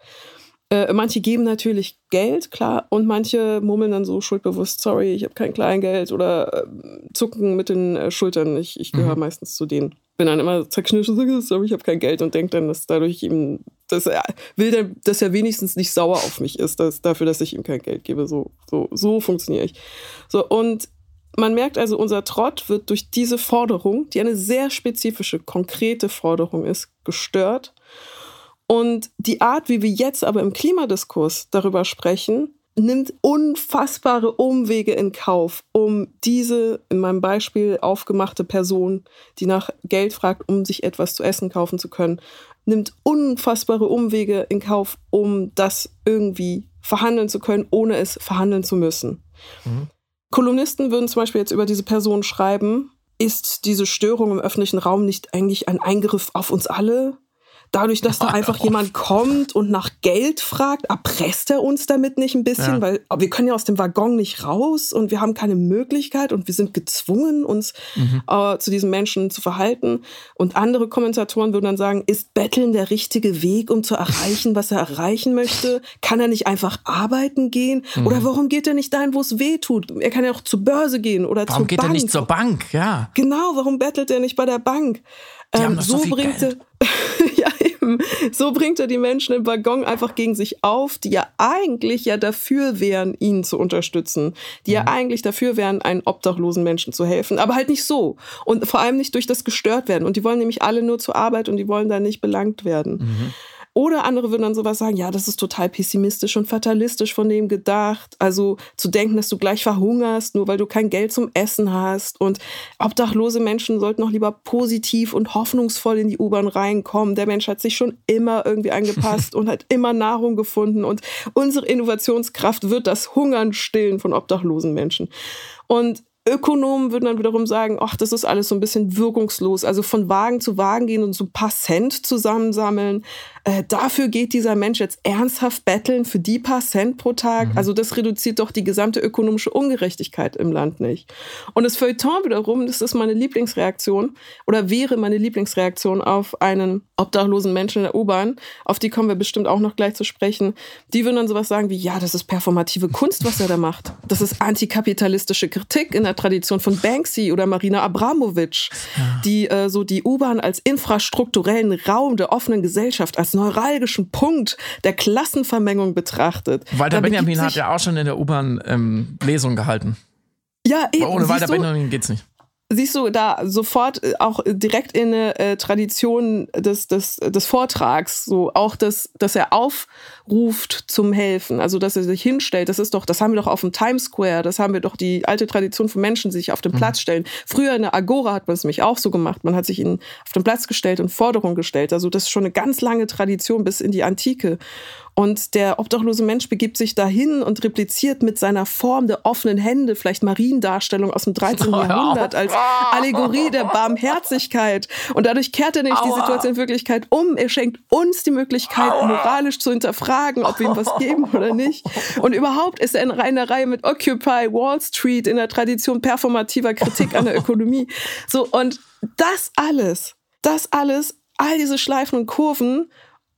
Äh, manche geben natürlich Geld, klar, und manche murmeln dann so schuldbewusst, sorry, ich habe kein Kleingeld oder äh, zucken mit den äh, Schultern. Ich, ich gehöre mhm. meistens zu denen. Bin dann immer zerknirscht und sage, sorry, ich habe kein Geld und denke dann, dass dadurch ihm, dass er will, dann, dass er wenigstens nicht sauer auf mich ist, dass, dafür, dass ich ihm kein Geld gebe. So, so, so funktioniere ich. So, und man merkt also, unser Trott wird durch diese Forderung, die eine sehr spezifische, konkrete Forderung ist, gestört. Und die Art, wie wir jetzt aber im Klimadiskurs darüber sprechen, nimmt unfassbare Umwege in Kauf, um diese in meinem Beispiel aufgemachte Person, die nach Geld fragt, um sich etwas zu essen kaufen zu können, nimmt unfassbare Umwege in Kauf, um das irgendwie verhandeln zu können, ohne es verhandeln zu müssen. Mhm. Kolumnisten würden zum Beispiel jetzt über diese Person schreiben, ist diese Störung im öffentlichen Raum nicht eigentlich ein Eingriff auf uns alle? Dadurch, dass da einfach jemand kommt und nach Geld fragt, erpresst er uns damit nicht ein bisschen, ja. weil wir können ja aus dem Waggon nicht raus und wir haben keine Möglichkeit und wir sind gezwungen, uns mhm. äh, zu diesen Menschen zu verhalten. Und andere Kommentatoren würden dann sagen, ist Betteln der richtige Weg, um zu erreichen, was er erreichen möchte? Kann er nicht einfach arbeiten gehen? Mhm. Oder warum geht er nicht dahin, wo es weh tut? Er kann ja auch zur Börse gehen oder warum zur Bank. Warum geht er nicht zur Bank? Ja. Genau, warum bettelt er nicht bei der Bank? Ähm, so, so bringt Geld. er ja, eben. So bringt er die Menschen im Waggon einfach gegen sich auf, die ja eigentlich ja dafür wären, ihn zu unterstützen. Die mhm. ja eigentlich dafür wären, einen obdachlosen Menschen zu helfen. Aber halt nicht so. Und vor allem nicht durch das gestört werden. Und die wollen nämlich alle nur zur Arbeit und die wollen da nicht belangt werden. Mhm. Oder andere würden dann sowas sagen, ja, das ist total pessimistisch und fatalistisch von dem gedacht. Also zu denken, dass du gleich verhungerst, nur weil du kein Geld zum Essen hast. Und obdachlose Menschen sollten noch lieber positiv und hoffnungsvoll in die U-Bahn reinkommen. Der Mensch hat sich schon immer irgendwie angepasst und hat immer Nahrung gefunden. Und unsere Innovationskraft wird das Hungern stillen von obdachlosen Menschen. Und Ökonomen würden dann wiederum sagen, ach, das ist alles so ein bisschen wirkungslos. Also von Wagen zu Wagen gehen und so ein paar Cent zusammensammeln. Äh, dafür geht dieser Mensch jetzt ernsthaft betteln für die paar Cent pro Tag. Mhm. Also das reduziert doch die gesamte ökonomische Ungerechtigkeit im Land nicht. Und das Feuilleton wiederum, das ist meine Lieblingsreaktion oder wäre meine Lieblingsreaktion auf einen obdachlosen Menschen in der U-Bahn. Auf die kommen wir bestimmt auch noch gleich zu sprechen. Die würden dann sowas sagen wie, ja, das ist performative Kunst, was er da macht. Das ist antikapitalistische Kritik in der Tradition von Banksy oder Marina Abramovic, ja. die äh, so die U-Bahn als infrastrukturellen Raum der offenen Gesellschaft, als neuralgischen Punkt der Klassenvermengung betrachtet. Walter Benjamin hat ja auch schon in der U-Bahn ähm, Lesungen gehalten. Ja, eben. Ohne Walter Benjamin geht's nicht siehst du da sofort äh, auch direkt in eine äh, Tradition des, des, des Vortrags, so auch das, dass er aufruft zum Helfen, also dass er sich hinstellt, das ist doch, das haben wir doch auf dem Times Square, das haben wir doch die alte Tradition von Menschen, die sich auf den mhm. Platz stellen. Früher in der Agora hat man es nämlich auch so gemacht, man hat sich in, auf den Platz gestellt und Forderungen gestellt, also das ist schon eine ganz lange Tradition bis in die Antike. Und der obdachlose Mensch begibt sich dahin und repliziert mit seiner Form der offenen Hände, vielleicht Mariendarstellung aus dem 13. Jahrhundert, als Allegorie der Barmherzigkeit. Und dadurch kehrt er nicht die Situation in Wirklichkeit um. Er schenkt uns die Möglichkeit, moralisch zu hinterfragen, ob wir ihm was geben oder nicht. Und überhaupt ist er in einer Reihe mit Occupy Wall Street in der Tradition performativer Kritik an der Ökonomie. So, und das alles, das alles, all diese Schleifen und Kurven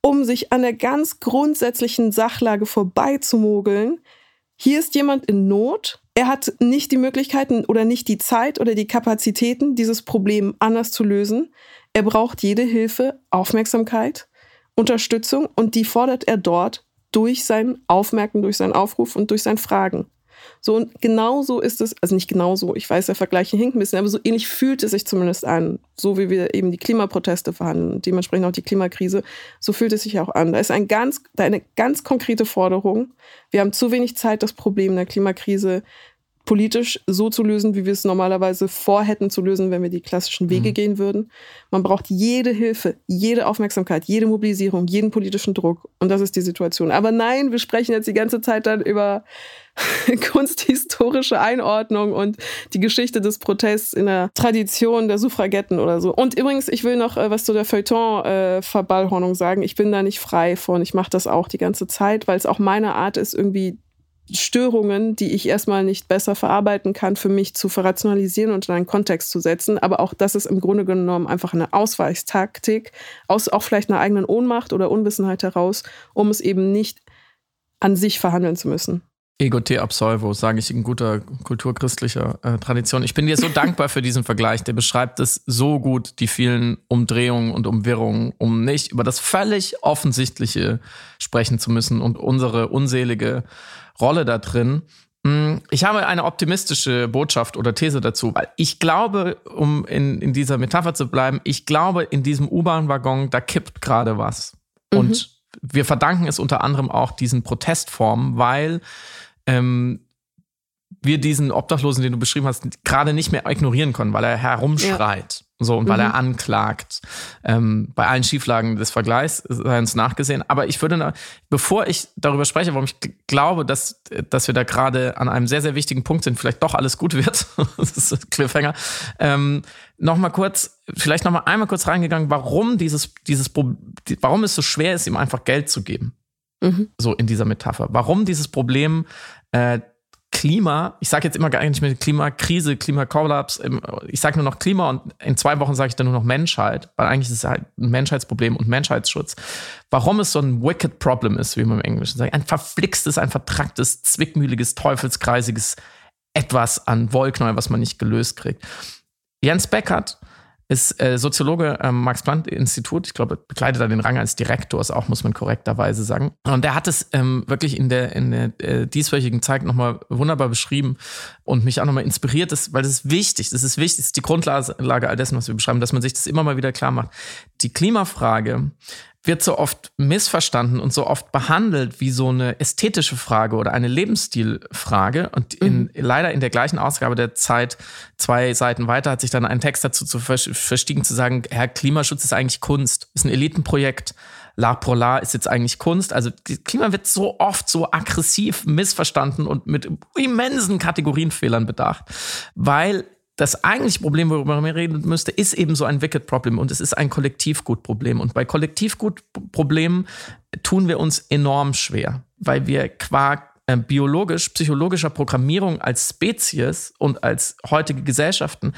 um sich an der ganz grundsätzlichen Sachlage vorbeizumogeln. Hier ist jemand in Not. Er hat nicht die Möglichkeiten oder nicht die Zeit oder die Kapazitäten, dieses Problem anders zu lösen. Er braucht jede Hilfe, Aufmerksamkeit, Unterstützung und die fordert er dort durch sein Aufmerken, durch seinen Aufruf und durch sein Fragen. So und genau so ist es, also nicht genau so, ich weiß, der Vergleich hinkt ein bisschen, aber so ähnlich fühlt es sich zumindest an, so wie wir eben die Klimaproteste verhandeln und dementsprechend auch die Klimakrise, so fühlt es sich auch an. Da ist ein ganz, da eine ganz konkrete Forderung. Wir haben zu wenig Zeit, das Problem der Klimakrise politisch so zu lösen, wie wir es normalerweise vorhätten zu lösen, wenn wir die klassischen Wege mhm. gehen würden. Man braucht jede Hilfe, jede Aufmerksamkeit, jede Mobilisierung, jeden politischen Druck. Und das ist die Situation. Aber nein, wir sprechen jetzt die ganze Zeit dann über kunsthistorische Einordnung und die Geschichte des Protests in der Tradition der Suffragetten oder so. Und übrigens, ich will noch äh, was zu der Feuilleton-Verballhornung äh, sagen. Ich bin da nicht frei von. Ich mache das auch die ganze Zeit, weil es auch meine Art ist, irgendwie Störungen, die ich erstmal nicht besser verarbeiten kann, für mich zu verrationalisieren und in einen Kontext zu setzen. Aber auch das ist im Grunde genommen einfach eine Ausweichstaktik, aus auch vielleicht einer eigenen Ohnmacht oder Unwissenheit heraus, um es eben nicht an sich verhandeln zu müssen. Ego te absolvo, sage ich in guter kulturchristlicher äh, Tradition. Ich bin dir so dankbar für diesen Vergleich. Der beschreibt es so gut, die vielen Umdrehungen und Umwirrungen, um nicht über das völlig Offensichtliche sprechen zu müssen und unsere unselige Rolle da drin. Mm, ich habe eine optimistische Botschaft oder These dazu, weil ich glaube, um in, in dieser Metapher zu bleiben, ich glaube, in diesem U-Bahn-Waggon, da kippt gerade was. Mhm. Und wir verdanken es unter anderem auch diesen Protestformen, weil ähm, wir diesen Obdachlosen, den du beschrieben hast, gerade nicht mehr ignorieren können, weil er herumschreit. Ja. So, und weil mhm. er anklagt. Ähm, bei allen Schieflagen des Vergleichs sei uns nachgesehen. Aber ich würde, bevor ich darüber spreche, warum ich glaube, dass, dass wir da gerade an einem sehr, sehr wichtigen Punkt sind, vielleicht doch alles gut wird, das ist ein Cliffhanger, ähm, nochmal kurz, vielleicht nochmal einmal kurz reingegangen, warum dieses, dieses, warum es so schwer ist, ihm einfach Geld zu geben. Mhm. So in dieser Metapher. Warum dieses Problem äh, Klima, ich sage jetzt immer gar nicht mehr Klimakrise, Klimakollaps, ich sage nur noch Klima und in zwei Wochen sage ich dann nur noch Menschheit, weil eigentlich ist es halt ein Menschheitsproblem und Menschheitsschutz. Warum es so ein wicked problem ist, wie man im Englischen sagt, ein verflixtes, ein vertracktes, zwickmühliges, teufelskreisiges etwas an Wollknäuel, was man nicht gelöst kriegt. Jens Beckert ist äh, Soziologe am Max-Planck-Institut. Ich glaube, bekleidet da den Rang als Direktors, auch muss man korrekterweise sagen. Und er hat es ähm, wirklich in der, in der äh, dieswöchigen Zeit nochmal wunderbar beschrieben und mich auch nochmal inspiriert, ist, weil das ist wichtig, das ist wichtig, das ist die Grundlage all dessen, was wir beschreiben, dass man sich das immer mal wieder klar macht. Die Klimafrage wird so oft missverstanden und so oft behandelt wie so eine ästhetische Frage oder eine Lebensstilfrage. Und in, mhm. leider in der gleichen Ausgabe der Zeit, zwei Seiten weiter, hat sich dann ein Text dazu zu verstiegen, zu sagen, Herr, Klimaschutz ist eigentlich Kunst, ist ein Elitenprojekt. L'Art pour l'Art ist jetzt eigentlich Kunst. Also Klima wird so oft so aggressiv missverstanden und mit immensen Kategorienfehlern bedacht, weil das eigentliche Problem, worüber man reden müsste, ist eben so ein Wicked-Problem und es ist ein Kollektivgut-Problem. Und bei Kollektivgut-Problemen tun wir uns enorm schwer, weil wir qua äh, biologisch, psychologischer Programmierung als Spezies und als heutige Gesellschaften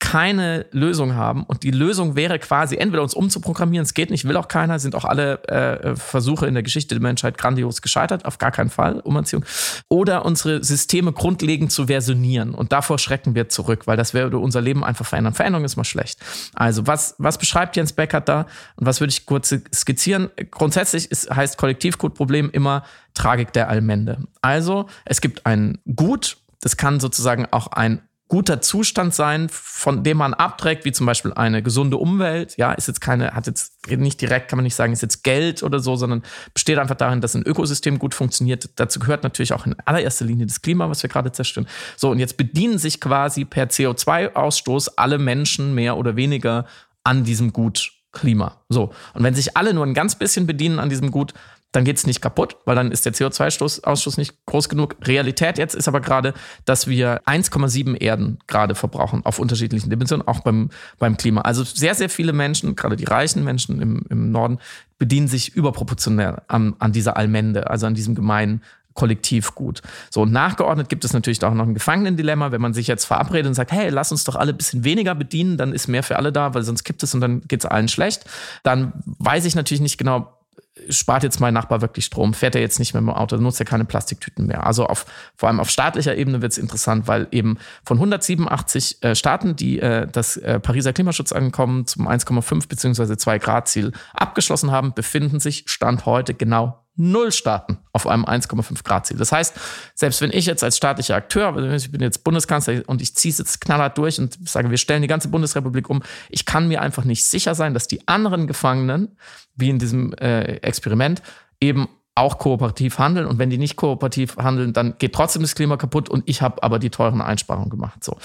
keine Lösung haben. Und die Lösung wäre quasi, entweder uns umzuprogrammieren, es geht nicht, will auch keiner, sind auch alle äh, Versuche in der Geschichte der Menschheit grandios gescheitert, auf gar keinen Fall, Umerziehung. Oder unsere Systeme grundlegend zu versionieren. Und davor schrecken wir zurück, weil das würde unser Leben einfach verändern. Veränderung ist mal schlecht. Also, was, was beschreibt Jens Beckert da? Und was würde ich kurz skizzieren? Grundsätzlich ist, heißt Kollektivgutproblem immer Tragik der Allmende. Also, es gibt ein Gut, das kann sozusagen auch ein guter Zustand sein, von dem man abträgt, wie zum Beispiel eine gesunde Umwelt. Ja, ist jetzt keine, hat jetzt nicht direkt, kann man nicht sagen, ist jetzt Geld oder so, sondern besteht einfach darin, dass ein Ökosystem gut funktioniert. Dazu gehört natürlich auch in allererster Linie das Klima, was wir gerade zerstören. So, und jetzt bedienen sich quasi per CO2-Ausstoß alle Menschen mehr oder weniger an diesem Gut Klima. So. Und wenn sich alle nur ein ganz bisschen bedienen an diesem Gut, dann geht es nicht kaputt, weil dann ist der CO2-Ausstoß nicht groß genug. Realität jetzt ist aber gerade, dass wir 1,7 Erden gerade verbrauchen auf unterschiedlichen Dimensionen, auch beim, beim Klima. Also sehr, sehr viele Menschen, gerade die reichen Menschen im, im Norden, bedienen sich überproportionell an, an dieser Allmende, also an diesem gemeinen Kollektivgut. So, und nachgeordnet gibt es natürlich auch noch ein Gefangenendilemma, wenn man sich jetzt verabredet und sagt, hey, lass uns doch alle ein bisschen weniger bedienen, dann ist mehr für alle da, weil sonst gibt es und dann geht es allen schlecht. Dann weiß ich natürlich nicht genau, spart jetzt mein Nachbar wirklich Strom, fährt er jetzt nicht mehr mit dem Auto, nutzt er keine Plastiktüten mehr. Also auf, vor allem auf staatlicher Ebene wird es interessant, weil eben von 187 äh, Staaten, die äh, das äh, Pariser Klimaschutzankommen zum 1,5 bzw. 2 Grad Ziel abgeschlossen haben, befinden sich Stand heute genau null Staaten auf einem 1,5 Grad Ziel. Das heißt, selbst wenn ich jetzt als staatlicher Akteur, ich bin jetzt Bundeskanzler und ich ziehe es jetzt knallhart durch und sage, wir stellen die ganze Bundesrepublik um, ich kann mir einfach nicht sicher sein, dass die anderen Gefangenen, wie in diesem äh, Experiment, eben auch kooperativ handeln. Und wenn die nicht kooperativ handeln, dann geht trotzdem das Klima kaputt und ich habe aber die teuren Einsparungen gemacht. So.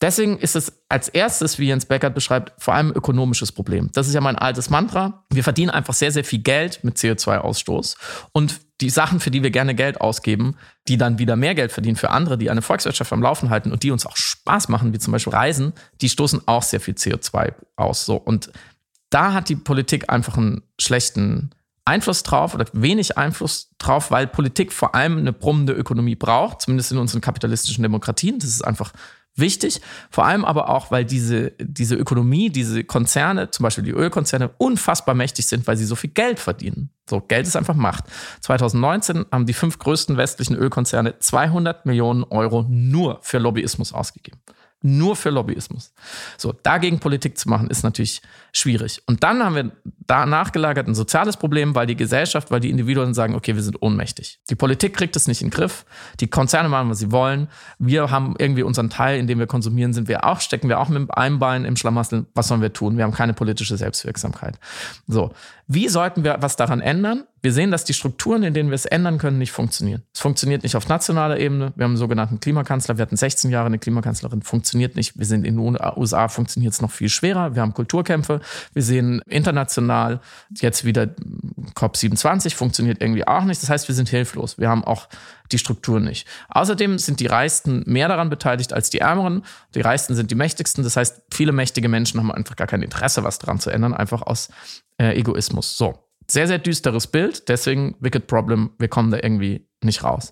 Deswegen ist es als erstes, wie Jens Beckert beschreibt, vor allem ein ökonomisches Problem. Das ist ja mein altes Mantra. Wir verdienen einfach sehr, sehr viel Geld mit CO2-Ausstoß. Und die Sachen, für die wir gerne Geld ausgeben, die dann wieder mehr Geld verdienen für andere, die eine Volkswirtschaft am Laufen halten und die uns auch Spaß machen, wie zum Beispiel Reisen, die stoßen auch sehr viel CO2 aus. So. Und da hat die Politik einfach einen schlechten Einfluss drauf oder wenig Einfluss drauf, weil Politik vor allem eine brummende Ökonomie braucht, zumindest in unseren kapitalistischen Demokratien. Das ist einfach wichtig. Vor allem aber auch, weil diese, diese Ökonomie, diese Konzerne, zum Beispiel die Ölkonzerne, unfassbar mächtig sind, weil sie so viel Geld verdienen. So, Geld ist einfach Macht. 2019 haben die fünf größten westlichen Ölkonzerne 200 Millionen Euro nur für Lobbyismus ausgegeben nur für Lobbyismus. So, dagegen Politik zu machen, ist natürlich schwierig. Und dann haben wir da nachgelagert ein soziales Problem, weil die Gesellschaft, weil die Individuen sagen, okay, wir sind ohnmächtig. Die Politik kriegt es nicht in den Griff. Die Konzerne machen, was sie wollen. Wir haben irgendwie unseren Teil, in dem wir konsumieren, sind wir auch, stecken wir auch mit einem Bein im Schlamassel. Was sollen wir tun? Wir haben keine politische Selbstwirksamkeit. So. Wie sollten wir was daran ändern? Wir sehen, dass die Strukturen, in denen wir es ändern können, nicht funktionieren. Es funktioniert nicht auf nationaler Ebene. Wir haben einen sogenannten Klimakanzler. Wir hatten 16 Jahre eine Klimakanzlerin. Funktioniert nicht. Wir sind in den USA, funktioniert es noch viel schwerer. Wir haben Kulturkämpfe. Wir sehen international jetzt wieder COP27 funktioniert irgendwie auch nicht. Das heißt, wir sind hilflos. Wir haben auch die Struktur nicht. Außerdem sind die Reichsten mehr daran beteiligt als die Ärmeren. Die Reichsten sind die Mächtigsten. Das heißt, viele mächtige Menschen haben einfach gar kein Interesse, was daran zu ändern, einfach aus äh, Egoismus. So, sehr, sehr düsteres Bild. Deswegen Wicked Problem. Wir kommen da irgendwie nicht raus.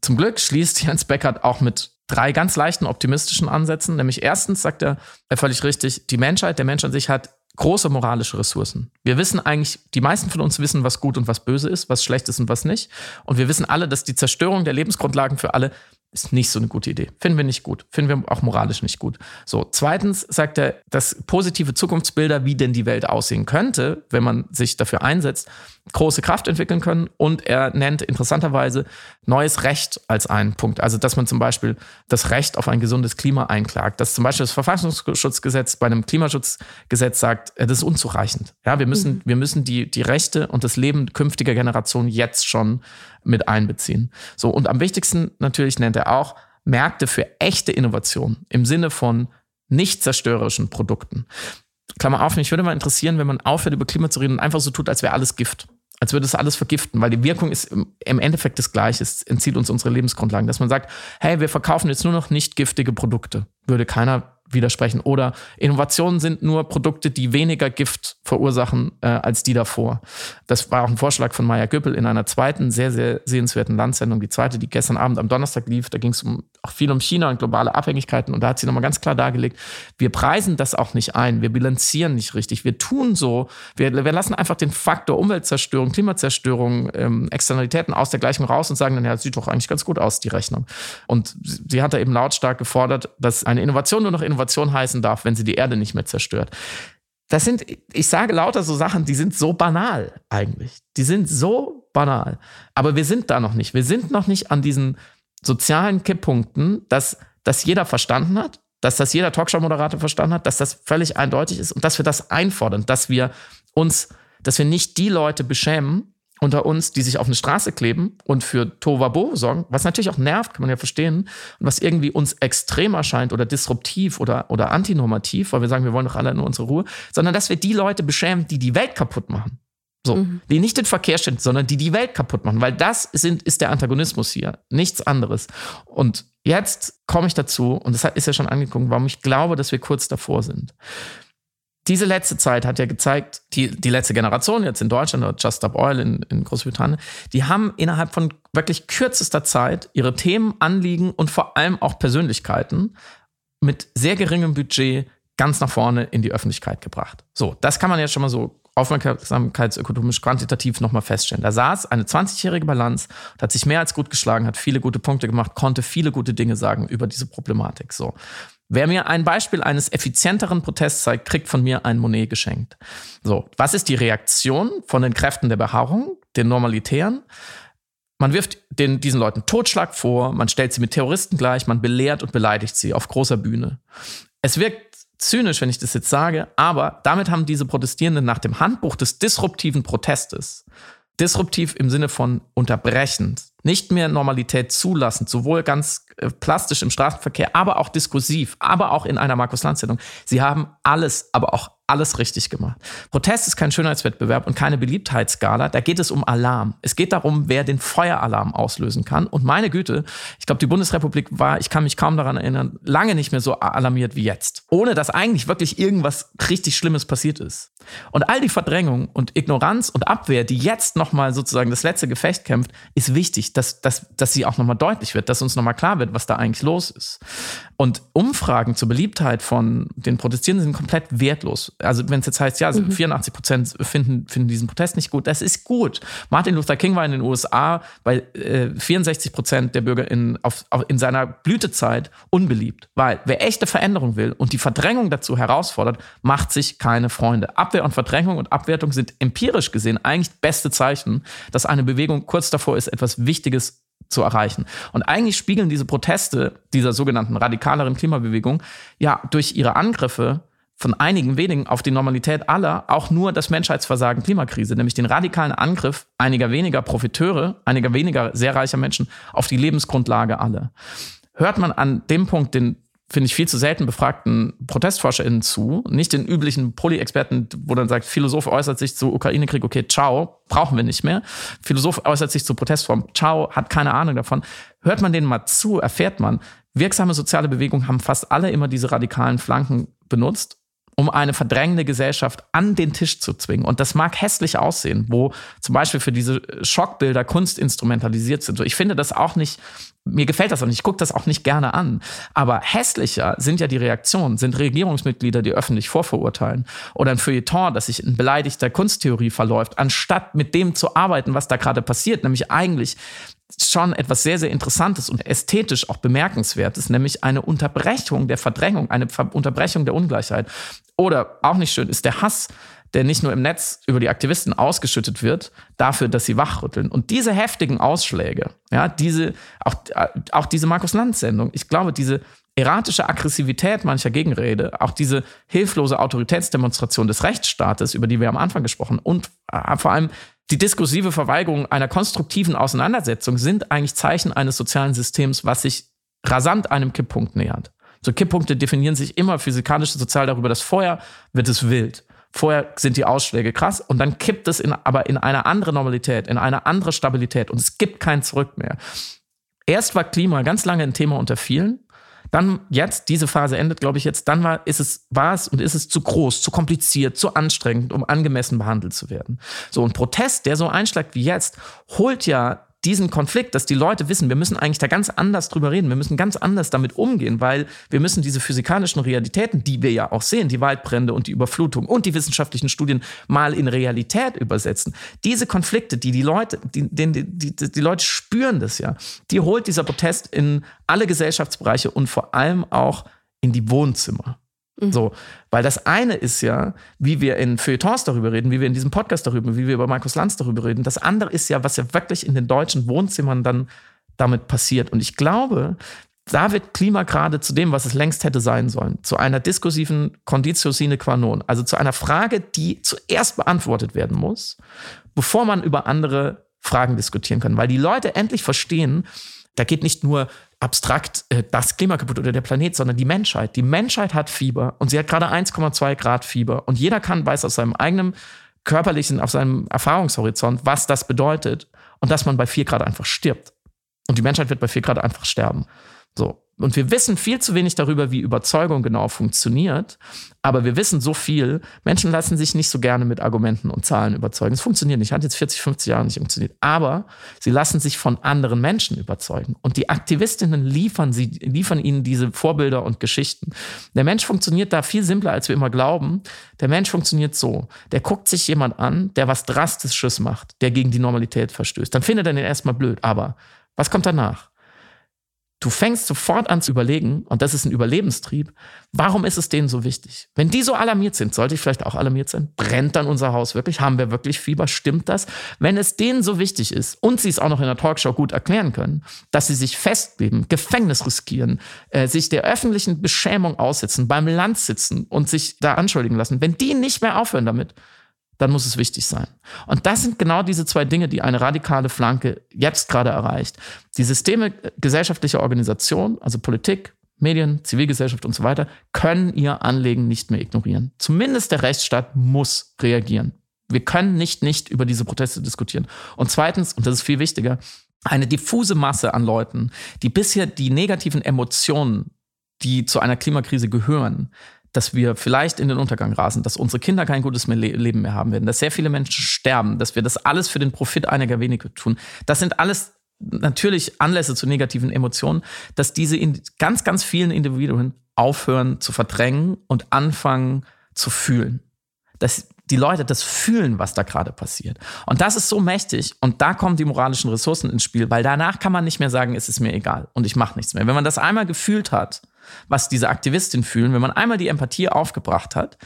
Zum Glück schließt Jens Beckert auch mit drei ganz leichten optimistischen Ansätzen. Nämlich erstens sagt er, er völlig richtig, die Menschheit, der Mensch an sich hat große moralische Ressourcen. Wir wissen eigentlich, die meisten von uns wissen, was gut und was böse ist, was schlecht ist und was nicht. Und wir wissen alle, dass die Zerstörung der Lebensgrundlagen für alle ist nicht so eine gute Idee. Finden wir nicht gut. Finden wir auch moralisch nicht gut. So, zweitens sagt er, dass positive Zukunftsbilder, wie denn die Welt aussehen könnte, wenn man sich dafür einsetzt, große Kraft entwickeln können. Und er nennt interessanterweise neues Recht als einen Punkt. Also, dass man zum Beispiel das Recht auf ein gesundes Klima einklagt. Dass zum Beispiel das Verfassungsschutzgesetz bei einem Klimaschutzgesetz sagt, äh, das ist unzureichend. Ja, wir müssen, mhm. wir müssen die, die Rechte und das Leben künftiger Generationen jetzt schon mit einbeziehen. So, und am wichtigsten natürlich nennt er auch Märkte für echte Innovation im Sinne von nicht zerstörerischen Produkten. Klammer auf, mich würde mal interessieren, wenn man aufhört, über Klima zu reden und einfach so tut, als wäre alles Gift. Als würde es alles vergiften, weil die Wirkung ist im Endeffekt das Gleiche. Es entzieht uns unsere Lebensgrundlagen. Dass man sagt, hey, wir verkaufen jetzt nur noch nicht giftige Produkte. Würde keiner widersprechen. Oder Innovationen sind nur Produkte, die weniger Gift verursachen äh, als die davor. Das war auch ein Vorschlag von Maya Göppel in einer zweiten, sehr, sehr sehenswerten Landsendung. Die zweite, die gestern Abend am Donnerstag lief, da ging es um, auch viel um China und globale Abhängigkeiten. Und da hat sie nochmal ganz klar dargelegt, wir preisen das auch nicht ein, wir bilanzieren nicht richtig. Wir tun so, wir, wir lassen einfach den Faktor Umweltzerstörung, Klimazerstörung, ähm, Externalitäten aus der Gleichung raus und sagen dann, ja, sieht doch eigentlich ganz gut aus, die Rechnung. Und sie hat da eben lautstark gefordert, dass eine Innovation nur noch Innovation Innovation heißen darf, wenn sie die Erde nicht mehr zerstört. Das sind, ich sage lauter so Sachen, die sind so banal eigentlich. Die sind so banal. Aber wir sind da noch nicht. Wir sind noch nicht an diesen sozialen Kipppunkten, dass das jeder verstanden hat, dass das jeder Talkshow-Moderator verstanden hat, dass das völlig eindeutig ist und dass wir das einfordern, dass wir uns, dass wir nicht die Leute beschämen, unter uns, die sich auf eine Straße kleben und für Tovabo sorgen, was natürlich auch nervt, kann man ja verstehen, und was irgendwie uns extrem erscheint oder disruptiv oder, oder antinormativ, weil wir sagen, wir wollen doch alle nur unsere Ruhe, sondern dass wir die Leute beschämen, die die Welt kaputt machen. So, mhm. die nicht den Verkehr stellen, sondern die die Welt kaputt machen, weil das sind, ist der Antagonismus hier, nichts anderes. Und jetzt komme ich dazu, und das ist ja schon angeguckt, warum ich glaube, dass wir kurz davor sind diese letzte Zeit hat ja gezeigt, die, die letzte Generation jetzt in Deutschland oder Just Stop Oil in, in Großbritannien, die haben innerhalb von wirklich kürzester Zeit ihre Themen, Anliegen und vor allem auch Persönlichkeiten mit sehr geringem Budget ganz nach vorne in die Öffentlichkeit gebracht. So, das kann man jetzt schon mal so aufmerksamkeitsökonomisch quantitativ nochmal feststellen. Da saß eine 20-jährige Balance hat sich mehr als gut geschlagen, hat viele gute Punkte gemacht, konnte viele gute Dinge sagen über diese Problematik. So. Wer mir ein Beispiel eines effizienteren Protests zeigt, kriegt von mir ein Monet geschenkt. So, was ist die Reaktion von den Kräften der Beharrung, den Normalitären? Man wirft den, diesen Leuten Totschlag vor, man stellt sie mit Terroristen gleich, man belehrt und beleidigt sie auf großer Bühne. Es wirkt zynisch, wenn ich das jetzt sage, aber damit haben diese Protestierenden nach dem Handbuch des disruptiven Protestes, disruptiv im Sinne von unterbrechend, nicht mehr Normalität zulassend, sowohl ganz äh, plastisch im Straßenverkehr, aber auch diskursiv, aber auch in einer Markus-Lanz-Sendung. Sie haben alles, aber auch alles richtig gemacht. Protest ist kein Schönheitswettbewerb und keine Beliebtheitsskala. Da geht es um Alarm. Es geht darum, wer den Feueralarm auslösen kann. Und meine Güte, ich glaube, die Bundesrepublik war, ich kann mich kaum daran erinnern, lange nicht mehr so alarmiert wie jetzt. Ohne dass eigentlich wirklich irgendwas richtig Schlimmes passiert ist. Und all die Verdrängung und Ignoranz und Abwehr, die jetzt nochmal sozusagen das letzte Gefecht kämpft, ist wichtig, dass, dass, dass sie auch nochmal deutlich wird, dass uns nochmal klar wird, was da eigentlich los ist. Und Umfragen zur Beliebtheit von den Protestierenden sind komplett wertlos. Also wenn es jetzt heißt, ja, mhm. 84 Prozent finden, finden diesen Protest nicht gut, das ist gut. Martin Luther King war in den USA bei äh, 64 Prozent der Bürger in, auf, auf, in seiner Blütezeit unbeliebt. Weil wer echte Veränderung will und die Verdrängung dazu herausfordert, macht sich keine Freunde. Abwehr und Verdrängung und Abwertung sind empirisch gesehen eigentlich beste Zeichen, dass eine Bewegung kurz davor ist, etwas Wichtiges zu erreichen. Und eigentlich spiegeln diese Proteste dieser sogenannten radikaleren Klimabewegung ja durch ihre Angriffe von einigen wenigen auf die Normalität aller auch nur das Menschheitsversagen Klimakrise, nämlich den radikalen Angriff einiger weniger Profiteure, einiger weniger sehr reicher Menschen auf die Lebensgrundlage aller. Hört man an dem Punkt den finde ich, viel zu selten befragten ProtestforscherInnen zu, nicht den üblichen Poly-Experten, wo dann sagt, Philosoph äußert sich zu Ukraine-Krieg, okay, ciao, brauchen wir nicht mehr. Philosoph äußert sich zu Protestform, ciao, hat keine Ahnung davon. Hört man denen mal zu, erfährt man, wirksame soziale Bewegungen haben fast alle immer diese radikalen Flanken benutzt um eine verdrängende Gesellschaft an den Tisch zu zwingen. Und das mag hässlich aussehen, wo zum Beispiel für diese Schockbilder Kunst instrumentalisiert sind. Ich finde das auch nicht, mir gefällt das auch nicht, ich gucke das auch nicht gerne an. Aber hässlicher sind ja die Reaktionen, sind Regierungsmitglieder, die öffentlich vorverurteilen. Oder ein Feuilleton, das sich in beleidigter Kunsttheorie verläuft, anstatt mit dem zu arbeiten, was da gerade passiert, nämlich eigentlich schon etwas sehr, sehr Interessantes und ästhetisch auch bemerkenswertes, nämlich eine Unterbrechung der Verdrängung, eine Ver Unterbrechung der Ungleichheit. Oder auch nicht schön ist der Hass, der nicht nur im Netz über die Aktivisten ausgeschüttet wird, dafür, dass sie wachrütteln. Und diese heftigen Ausschläge, ja, diese, auch, auch diese Markus Lanz-Sendung, ich glaube, diese erratische Aggressivität mancher Gegenrede, auch diese hilflose Autoritätsdemonstration des Rechtsstaates, über die wir am Anfang gesprochen, und äh, vor allem die diskursive Verweigerung einer konstruktiven Auseinandersetzung sind eigentlich Zeichen eines sozialen Systems, was sich rasant einem Kipppunkt nähert. So Kipppunkte definieren sich immer physikalisch sozial darüber, dass vorher wird es wild. Vorher sind die Ausschläge krass und dann kippt es in, aber in eine andere Normalität, in eine andere Stabilität und es gibt kein Zurück mehr. Erst war Klima ganz lange ein Thema unter vielen. Dann jetzt, diese Phase endet, glaube ich, jetzt, dann war, ist es, war es und ist es zu groß, zu kompliziert, zu anstrengend, um angemessen behandelt zu werden. So ein Protest, der so einschlägt wie jetzt, holt ja diesen Konflikt, dass die Leute wissen, wir müssen eigentlich da ganz anders drüber reden, wir müssen ganz anders damit umgehen, weil wir müssen diese physikalischen Realitäten, die wir ja auch sehen, die Waldbrände und die Überflutung und die wissenschaftlichen Studien mal in Realität übersetzen. Diese Konflikte, die die Leute, die, die, die, die Leute spüren das ja, die holt dieser Protest in alle Gesellschaftsbereiche und vor allem auch in die Wohnzimmer. Mhm. So, weil das eine ist ja, wie wir in Feuilletons darüber reden, wie wir in diesem Podcast darüber, wie wir über Markus Lanz darüber reden. Das andere ist ja, was ja wirklich in den deutschen Wohnzimmern dann damit passiert. Und ich glaube, da wird Klima gerade zu dem, was es längst hätte sein sollen, zu einer diskursiven Conditio sine qua non, also zu einer Frage, die zuerst beantwortet werden muss, bevor man über andere Fragen diskutieren kann, weil die Leute endlich verstehen, da geht nicht nur abstrakt äh, das Klima kaputt oder der Planet, sondern die Menschheit. Die Menschheit hat Fieber und sie hat gerade 1,2 Grad Fieber und jeder kann weiß aus seinem eigenen körperlichen, auf seinem Erfahrungshorizont, was das bedeutet und dass man bei 4 Grad einfach stirbt. Und die Menschheit wird bei 4 Grad einfach sterben. So. Und wir wissen viel zu wenig darüber, wie Überzeugung genau funktioniert. Aber wir wissen so viel. Menschen lassen sich nicht so gerne mit Argumenten und Zahlen überzeugen. Es funktioniert nicht. Hat jetzt 40, 50 Jahre nicht funktioniert. Aber sie lassen sich von anderen Menschen überzeugen. Und die Aktivistinnen liefern sie, liefern ihnen diese Vorbilder und Geschichten. Der Mensch funktioniert da viel simpler, als wir immer glauben. Der Mensch funktioniert so. Der guckt sich jemand an, der was Drastisches macht, der gegen die Normalität verstößt. Dann findet er den erstmal blöd. Aber was kommt danach? Du fängst sofort an zu überlegen, und das ist ein Überlebenstrieb, warum ist es denen so wichtig? Wenn die so alarmiert sind, sollte ich vielleicht auch alarmiert sein? Brennt dann unser Haus wirklich? Haben wir wirklich Fieber? Stimmt das? Wenn es denen so wichtig ist und sie es auch noch in der Talkshow gut erklären können, dass sie sich festkleben, Gefängnis riskieren, äh, sich der öffentlichen Beschämung aussetzen, beim Land sitzen und sich da anschuldigen lassen, wenn die nicht mehr aufhören damit, dann muss es wichtig sein. Und das sind genau diese zwei Dinge, die eine radikale Flanke jetzt gerade erreicht. Die Systeme gesellschaftlicher Organisation, also Politik, Medien, Zivilgesellschaft und so weiter, können ihr Anliegen nicht mehr ignorieren. Zumindest der Rechtsstaat muss reagieren. Wir können nicht nicht über diese Proteste diskutieren. Und zweitens, und das ist viel wichtiger, eine diffuse Masse an Leuten, die bisher die negativen Emotionen, die zu einer Klimakrise gehören, dass wir vielleicht in den Untergang rasen, dass unsere Kinder kein gutes Leben mehr haben werden, dass sehr viele Menschen sterben, dass wir das alles für den Profit einiger wenige tun. Das sind alles natürlich Anlässe zu negativen Emotionen, dass diese in ganz, ganz vielen Individuen aufhören zu verdrängen und anfangen zu fühlen. Dass die Leute das fühlen, was da gerade passiert. Und das ist so mächtig. Und da kommen die moralischen Ressourcen ins Spiel, weil danach kann man nicht mehr sagen, es ist mir egal und ich mache nichts mehr. Wenn man das einmal gefühlt hat, was diese Aktivistin fühlen, wenn man einmal die Empathie aufgebracht hat,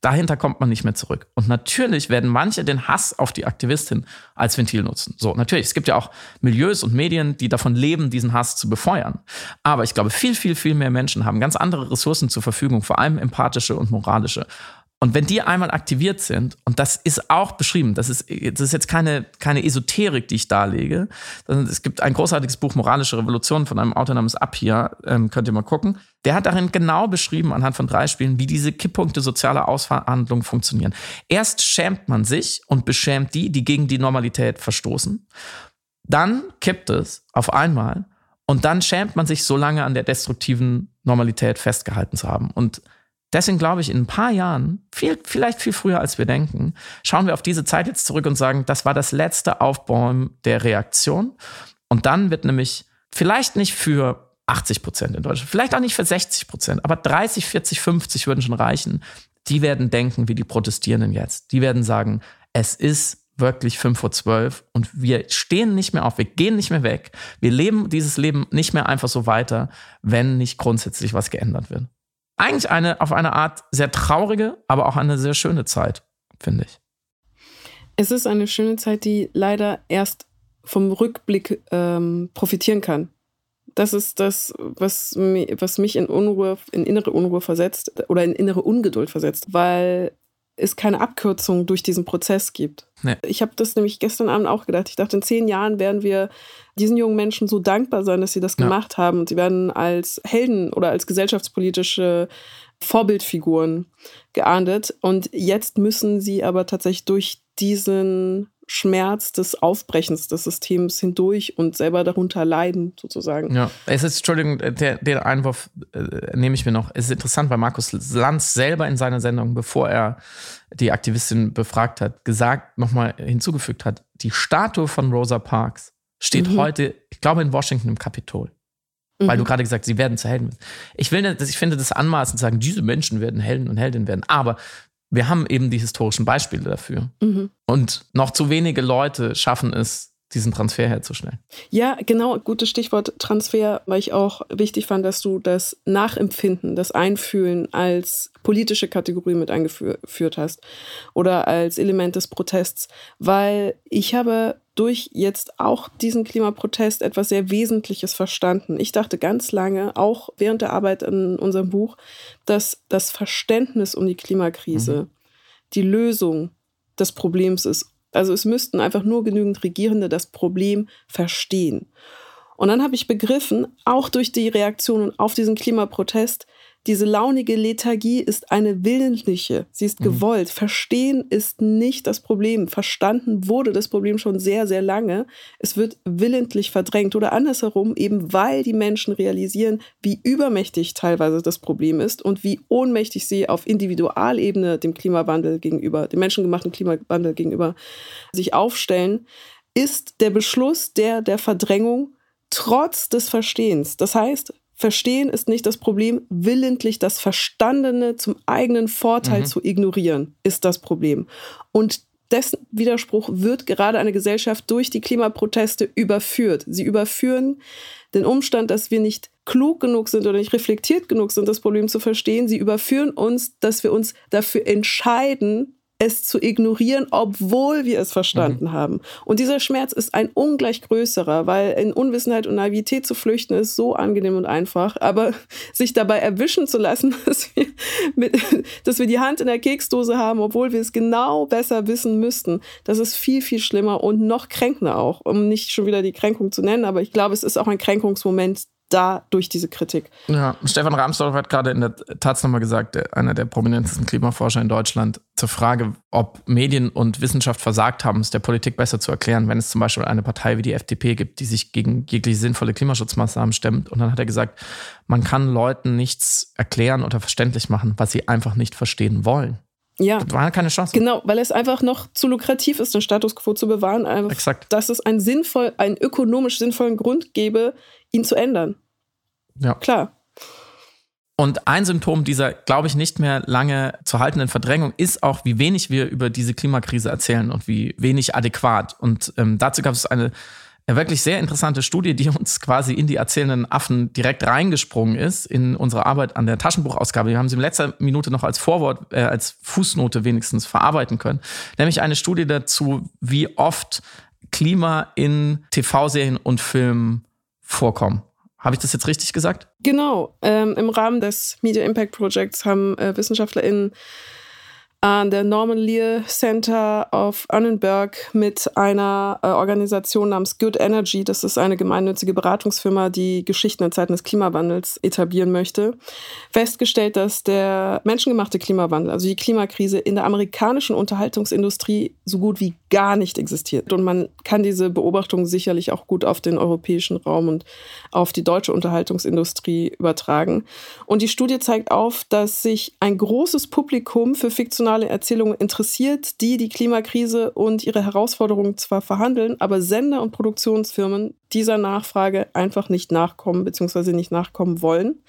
dahinter kommt man nicht mehr zurück. Und natürlich werden manche den Hass auf die Aktivistin als Ventil nutzen. So, natürlich, es gibt ja auch Milieus und Medien, die davon leben, diesen Hass zu befeuern. Aber ich glaube, viel, viel, viel mehr Menschen haben ganz andere Ressourcen zur Verfügung, vor allem empathische und moralische. Und wenn die einmal aktiviert sind, und das ist auch beschrieben, das ist, das ist jetzt keine, keine Esoterik, die ich darlege, es gibt ein großartiges Buch Moralische Revolution von einem Autor namens Appia, ähm, könnt ihr mal gucken. Der hat darin genau beschrieben, anhand von drei Spielen, wie diese Kipppunkte sozialer Ausverhandlungen funktionieren. Erst schämt man sich und beschämt die, die gegen die Normalität verstoßen. Dann kippt es auf einmal und dann schämt man sich so lange an der destruktiven Normalität festgehalten zu haben. Und Deswegen glaube ich, in ein paar Jahren, viel, vielleicht viel früher als wir denken, schauen wir auf diese Zeit jetzt zurück und sagen, das war das letzte Aufbauen der Reaktion. Und dann wird nämlich vielleicht nicht für 80 Prozent in Deutschland, vielleicht auch nicht für 60 Prozent, aber 30, 40, 50 würden schon reichen. Die werden denken wie die Protestierenden jetzt. Die werden sagen, es ist wirklich 5 vor 12 und wir stehen nicht mehr auf, wir gehen nicht mehr weg. Wir leben dieses Leben nicht mehr einfach so weiter, wenn nicht grundsätzlich was geändert wird eigentlich eine auf eine Art sehr traurige, aber auch eine sehr schöne Zeit. finde ich. Es ist eine schöne Zeit, die leider erst vom Rückblick ähm, profitieren kann. Das ist das, was, was mich in Unruhe, in innere Unruhe versetzt oder in innere Ungeduld versetzt, weil es keine Abkürzung durch diesen Prozess gibt. Nee. Ich habe das nämlich gestern Abend auch gedacht. Ich dachte, in zehn Jahren werden wir diesen jungen Menschen so dankbar sein, dass sie das ja. gemacht haben. Und sie werden als Helden oder als gesellschaftspolitische Vorbildfiguren geahndet. Und jetzt müssen sie aber tatsächlich durch diesen Schmerz des Aufbrechens des Systems hindurch und selber darunter leiden, sozusagen. Ja, es ist, Entschuldigung, der, der Einwurf äh, nehme ich mir noch. Es ist interessant, weil Markus Lanz selber in seiner Sendung, bevor er die Aktivistin befragt hat, gesagt, nochmal hinzugefügt hat, die Statue von Rosa Parks steht mhm. heute, ich glaube, in Washington im Kapitol. Mhm. Weil du gerade gesagt hast, sie werden zu Helden. Ich will ich finde das anmaßend zu sagen, diese Menschen werden Helden und Heldinnen werden. Aber wir haben eben die historischen Beispiele dafür. Mhm. Und noch zu wenige Leute schaffen es, diesen Transfer herzustellen. Ja, genau, gutes Stichwort Transfer, weil ich auch wichtig fand, dass du das Nachempfinden, das Einfühlen als politische Kategorie mit eingeführt hast oder als Element des Protests, weil ich habe durch jetzt auch diesen Klimaprotest etwas sehr Wesentliches verstanden. Ich dachte ganz lange, auch während der Arbeit in unserem Buch, dass das Verständnis um die Klimakrise mhm. die Lösung des Problems ist. Also es müssten einfach nur genügend Regierende das Problem verstehen. Und dann habe ich begriffen, auch durch die Reaktionen auf diesen Klimaprotest, diese launige Lethargie ist eine willentliche, sie ist mhm. gewollt. Verstehen ist nicht das Problem. Verstanden wurde das Problem schon sehr, sehr lange. Es wird willentlich verdrängt oder andersherum, eben weil die Menschen realisieren, wie übermächtig teilweise das Problem ist und wie ohnmächtig sie auf Individualebene dem Klimawandel gegenüber, dem menschengemachten Klimawandel gegenüber sich aufstellen, ist der Beschluss der, der Verdrängung trotz des Verstehens. Das heißt, Verstehen ist nicht das Problem, willentlich das Verstandene zum eigenen Vorteil mhm. zu ignorieren, ist das Problem. Und dessen Widerspruch wird gerade eine Gesellschaft durch die Klimaproteste überführt. Sie überführen den Umstand, dass wir nicht klug genug sind oder nicht reflektiert genug sind, das Problem zu verstehen. Sie überführen uns, dass wir uns dafür entscheiden, es zu ignorieren, obwohl wir es verstanden mhm. haben. Und dieser Schmerz ist ein ungleich größerer, weil in Unwissenheit und Naivität zu flüchten ist so angenehm und einfach, aber sich dabei erwischen zu lassen, dass wir, mit, dass wir die Hand in der Keksdose haben, obwohl wir es genau besser wissen müssten, das ist viel, viel schlimmer und noch kränkender auch, um nicht schon wieder die Kränkung zu nennen, aber ich glaube, es ist auch ein Kränkungsmoment, da durch diese Kritik. Ja, Stefan Ramsdorff hat gerade in der Taz nochmal gesagt, einer der prominentesten Klimaforscher in Deutschland, zur Frage, ob Medien und Wissenschaft versagt haben, es der Politik besser zu erklären, wenn es zum Beispiel eine Partei wie die FDP gibt, die sich gegen jegliche sinnvolle Klimaschutzmaßnahmen stemmt. Und dann hat er gesagt, man kann Leuten nichts erklären oder verständlich machen, was sie einfach nicht verstehen wollen. Ja. Das war keine Chance. Genau, weil es einfach noch zu lukrativ ist, den Status quo zu bewahren. Einfach, Exakt. Dass es einen sinnvoll, einen ökonomisch sinnvollen Grund gäbe, ihn zu ändern. Ja. Klar. Und ein Symptom dieser, glaube ich, nicht mehr lange zu haltenden Verdrängung ist auch, wie wenig wir über diese Klimakrise erzählen und wie wenig adäquat. Und ähm, dazu gab es eine wirklich sehr interessante Studie, die uns quasi in die erzählenden Affen direkt reingesprungen ist in unsere Arbeit an der Taschenbuchausgabe. Wir haben sie in letzter Minute noch als Vorwort, äh, als Fußnote wenigstens verarbeiten können. Nämlich eine Studie dazu, wie oft Klima in TV-Serien und Filmen vorkommen. Habe ich das jetzt richtig gesagt? Genau. Ähm, Im Rahmen des Media Impact Projects haben äh, WissenschaftlerInnen an der Norman Lear Center of Annenberg mit einer äh, Organisation namens Good Energy, das ist eine gemeinnützige Beratungsfirma, die Geschichten in Zeiten des Klimawandels etablieren möchte, festgestellt, dass der menschengemachte Klimawandel, also die Klimakrise in der amerikanischen Unterhaltungsindustrie so gut wie gar nicht existiert. Und man kann diese Beobachtung sicherlich auch gut auf den europäischen Raum und auf die deutsche Unterhaltungsindustrie übertragen. Und die Studie zeigt auf, dass sich ein großes Publikum für fiktionale Erzählungen interessiert, die die Klimakrise und ihre Herausforderungen zwar verhandeln, aber Sender und Produktionsfirmen dieser Nachfrage einfach nicht nachkommen bzw. nicht nachkommen wollen.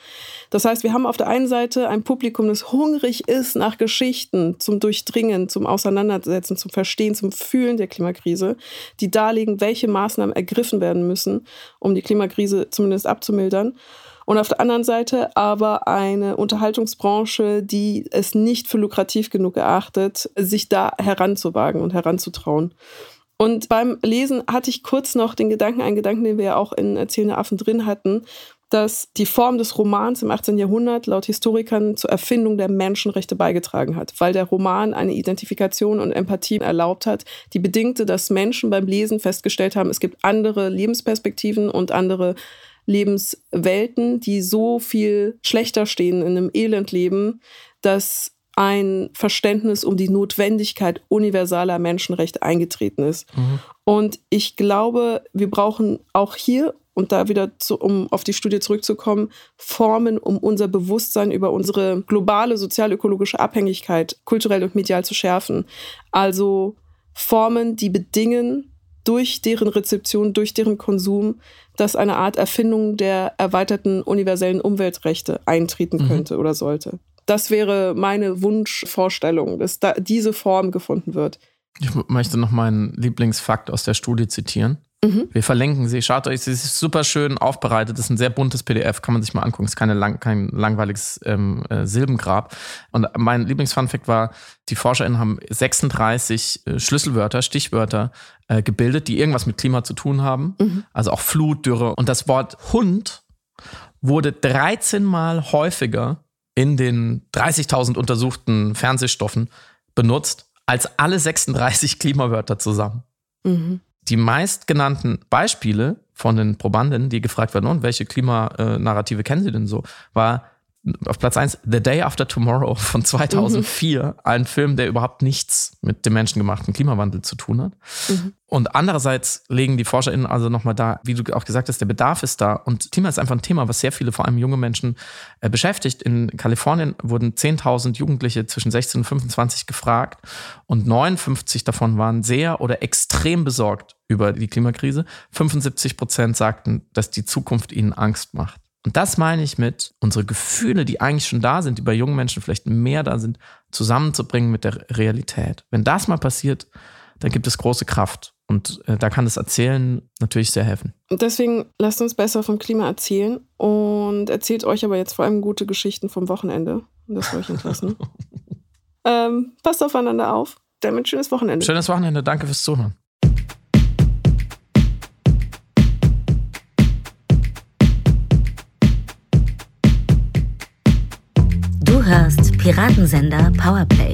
Das heißt, wir haben auf der einen Seite ein Publikum, das hungrig ist nach Geschichten zum Durchdringen, zum Auseinandersetzen, zum Verstehen, zum Fühlen der Klimakrise, die darlegen, welche Maßnahmen ergriffen werden müssen, um die Klimakrise zumindest abzumildern. Und auf der anderen Seite aber eine Unterhaltungsbranche, die es nicht für lukrativ genug erachtet, sich da heranzuwagen und heranzutrauen. Und beim Lesen hatte ich kurz noch den Gedanken, einen Gedanken, den wir ja auch in Erzählende Affen drin hatten, dass die Form des Romans im 18. Jahrhundert laut Historikern zur Erfindung der Menschenrechte beigetragen hat, weil der Roman eine Identifikation und Empathie erlaubt hat, die bedingte, dass Menschen beim Lesen festgestellt haben, es gibt andere Lebensperspektiven und andere Lebenswelten, die so viel schlechter stehen in einem Elendleben, dass ein Verständnis um die Notwendigkeit universaler Menschenrechte eingetreten ist. Mhm. Und ich glaube, wir brauchen auch hier und da wieder zu, um auf die Studie zurückzukommen, Formen, um unser Bewusstsein über unsere globale sozialökologische Abhängigkeit kulturell und medial zu schärfen. Also Formen, die bedingen durch deren Rezeption, durch deren Konsum, dass eine Art Erfindung der erweiterten universellen Umweltrechte eintreten mhm. könnte oder sollte. Das wäre meine Wunschvorstellung, dass da diese Form gefunden wird. Ich möchte noch meinen Lieblingsfakt aus der Studie zitieren. Mhm. Wir verlinken sie. Schaut euch, sie ist super schön aufbereitet. Das ist ein sehr buntes PDF, kann man sich mal angucken. Es ist keine lang, kein langweiliges ähm, äh, Silbengrab. Und mein Lieblingsfunfact war, die ForscherInnen haben 36 äh, Schlüsselwörter, Stichwörter äh, gebildet, die irgendwas mit Klima zu tun haben. Mhm. Also auch Flut, Dürre. Und das Wort Hund wurde 13 Mal häufiger in den 30.000 untersuchten Fernsehstoffen benutzt als alle 36 Klimawörter zusammen. Mhm die meistgenannten Beispiele von den Probanden, die gefragt werden, und welche Klimanarrative kennen sie denn so, war auf Platz 1 The Day After Tomorrow von 2004, mhm. ein Film, der überhaupt nichts mit dem menschengemachten Klimawandel zu tun hat. Mhm. Und andererseits legen die ForscherInnen also nochmal da, wie du auch gesagt hast, der Bedarf ist da. Und Klima ist einfach ein Thema, was sehr viele, vor allem junge Menschen, äh, beschäftigt. In Kalifornien wurden 10.000 Jugendliche zwischen 16 und 25 gefragt und 59 davon waren sehr oder extrem besorgt über die Klimakrise. 75 Prozent sagten, dass die Zukunft ihnen Angst macht. Und das meine ich mit, unsere Gefühle, die eigentlich schon da sind, die bei jungen Menschen vielleicht mehr da sind, zusammenzubringen mit der Realität. Wenn das mal passiert, dann gibt es große Kraft. Und äh, da kann das Erzählen natürlich sehr helfen. Deswegen lasst uns besser vom Klima erzählen und erzählt euch aber jetzt vor allem gute Geschichten vom Wochenende. Das soll ich entlassen. ähm, passt aufeinander auf. Damit schönes Wochenende. Schönes Wochenende. Danke fürs Zuhören. hörst Piratensender Powerplay.